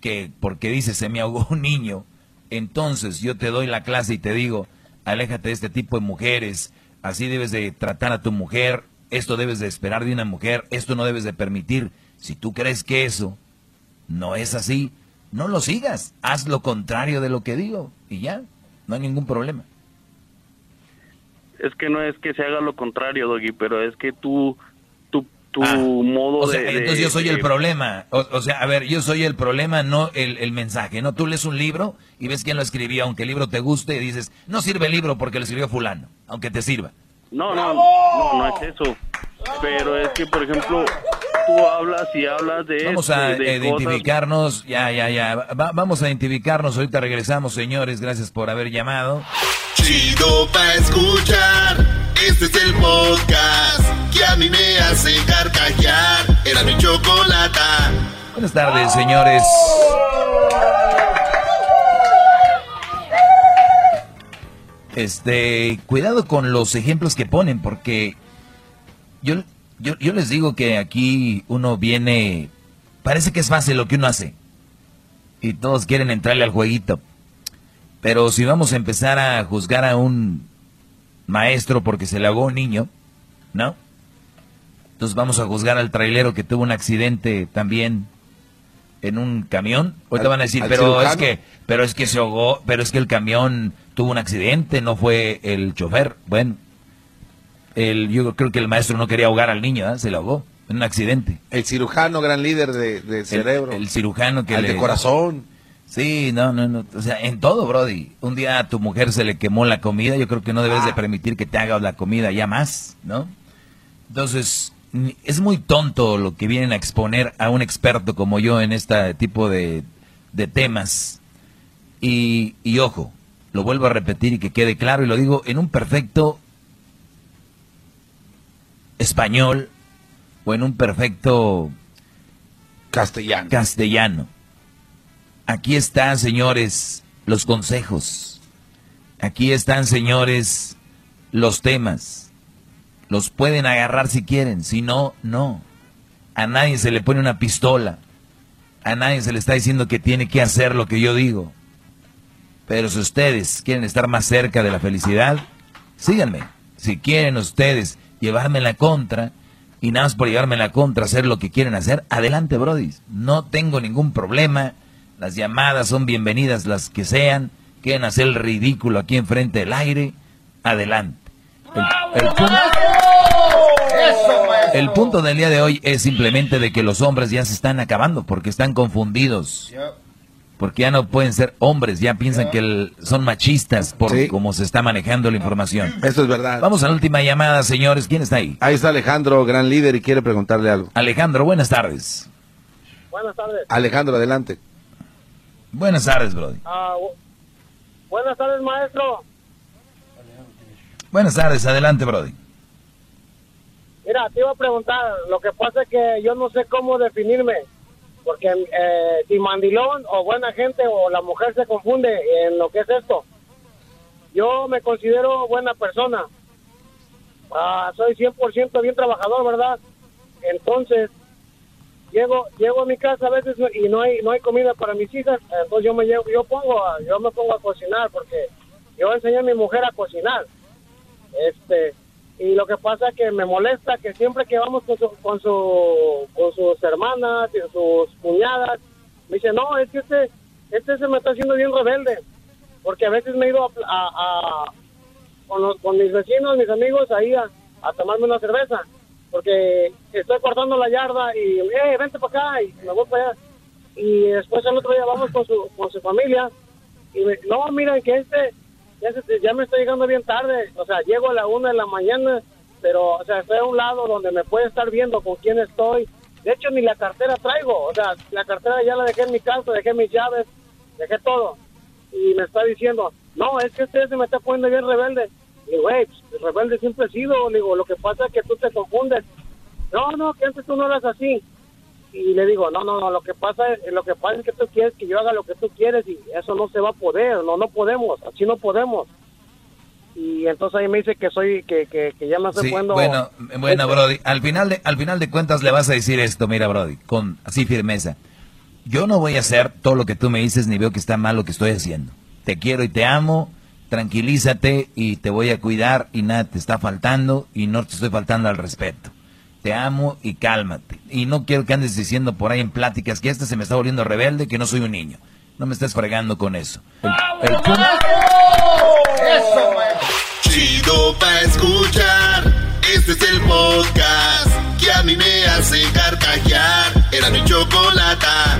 que porque dices se me ahogó un niño, entonces yo te doy la clase y te digo, aléjate de este tipo de mujeres, así debes de tratar a tu mujer, esto debes de esperar de una mujer, esto no debes de permitir. Si tú crees que eso no es así, no lo sigas, haz lo contrario de lo que digo y ya, no hay ningún problema. Es que no es que se haga lo contrario, Doggy, pero es que tú, tu, tu modo Ah, O sea, de, de- entonces yo soy el problema. O, o sea, a ver, yo soy el problema, no el, el mensaje. No, tú lees un libro y ves quién lo escribió, aunque el libro te guste, y dices, no sirve el libro porque lo escribió fulano, aunque te sirva. No, no, no, no es eso. Pero es que, por ejemplo, tú hablas y hablas de Vamos esto, a de cosas- identificarnos, ya, ya, ya. Va- vamos a identificarnos, ahorita regresamos, señores, gracias por haber llamado. Chido pa' escuchar. Este es el podcast a mí me. Era mi chocolata. Buenas tardes, señores. Este, cuidado con los ejemplos que ponen, porque yo, Yo, yo les digo que aquí uno viene, parece que es fácil lo que uno hace. Y todos quieren entrarle al jueguito. Pero si vamos a empezar a juzgar a un maestro porque se le ahogó un niño, ¿no? Entonces vamos a juzgar al trailero que tuvo un accidente también en un camión. Ahorita van a decir, pero es que, pero es que se ahogó, pero es que el camión tuvo un accidente, no fue el chofer. Bueno, el, yo creo que el maestro no quería ahogar al niño, ¿eh? se le ahogó en un accidente. El cirujano, gran líder de, cerebro. El, cirujano que el de corazón. Sí, no, no, no. O sea, en todo, Brody. Un día a tu mujer se le quemó la comida. Yo creo que no debes de ah. permitir que te haga la comida ya más, ¿no? Entonces, es muy tonto lo que vienen a exponer a un experto como yo en este tipo de, temas. Y, y ojo, lo vuelvo a repetir y que quede claro, y lo digo en un perfecto español o en un perfecto castellano. castellano. Aquí están, señores, los consejos. Aquí están, señores, los temas. Los pueden agarrar si quieren, si no, no. A nadie se le pone una pistola. A nadie se le está diciendo que tiene que hacer lo que yo digo. Pero si ustedes quieren estar más cerca de la felicidad, síganme. Si quieren ustedes llevarme la contra y nada más por llevarme la contra hacer lo que quieren hacer, adelante, Brody. No tengo ningún problema. Las llamadas son bienvenidas las que sean. Quieren hacer el ridículo aquí enfrente del aire, adelante. El, punto, del día de hoy es simplemente de que los hombres ya se están acabando porque están confundidos. Porque ya no pueden ser hombres, ya piensan que son machistas por cómo se está manejando la información. Eso es verdad. Vamos a la última llamada, señores. ¿Quién está ahí? Ahí está Alejandro, gran líder, y quiere preguntarle algo. Alejandro, buenas tardes. Buenas tardes. Alejandro, adelante. Buenas tardes, Brody. Ah, buenas tardes, maestro. Buenas tardes, adelante, Brody. Mira, te iba a preguntar, lo que pasa es que yo no sé cómo definirme, porque eh, si mandilón o buena gente o la mujer se confunde en lo que es esto. Yo me considero buena persona, ah, soy 100% bien trabajador, ¿verdad? Entonces, llego llego a mi casa a veces y no hay no hay comida para mis hijas, entonces yo me llevo, yo pongo yo me pongo a cocinar porque yo enseñé a mi mujer a cocinar este, y lo que pasa es que me molesta que siempre que vamos con, su, con, su, con sus hermanas y sus cuñadas, me dice, no, es que este, este se me está haciendo bien rebelde. Porque a veces me he ido a, con, con, mis vecinos, mis amigos, ahí a, tomarme una cerveza. Porque estoy cortando la yarda y, eh, vente para acá y me voy para allá. Y después el otro día vamos con su, con su familia y me, no, miren que este ya, me estoy llegando bien tarde, o sea, llego a la una de la mañana, pero, o sea, estoy a un lado donde me puede estar viendo con quién estoy. De hecho, ni la cartera traigo, o sea, la cartera ya la dejé en mi casa, dejé mis llaves, dejé todo. Y me está diciendo, no, es que usted se me está poniendo bien rebelde. Y, güey, pues, rebelde siempre he sido, digo, lo que pasa es que tú te confundes. No, no, que antes tú no eras así y le digo, no, no, no, lo que pasa es, lo que pasa es que tú quieres que yo haga lo que tú quieres y eso no se va a poder, no, no podemos, así no podemos. Y entonces ahí me dice que soy, que, que, que ya me estoy sí, Bueno, bueno, Brody, al final, de, al final de cuentas le vas a decir esto, mira, Brody, con así firmeza. Yo no voy a hacer todo lo que tú me dices ni veo que está mal lo que estoy haciendo. Te quiero y te amo, tranquilízate y te voy a cuidar y nada te está faltando y no te estoy faltando al respeto te amo y cálmate. Y no quiero que andes diciendo por ahí en pláticas que este se me está volviendo rebelde, que no soy un niño. No me estés fregando con eso. El, Chido pa escuchar. Este es el podcast que a mí me hace carcajear. Era mi chocolata.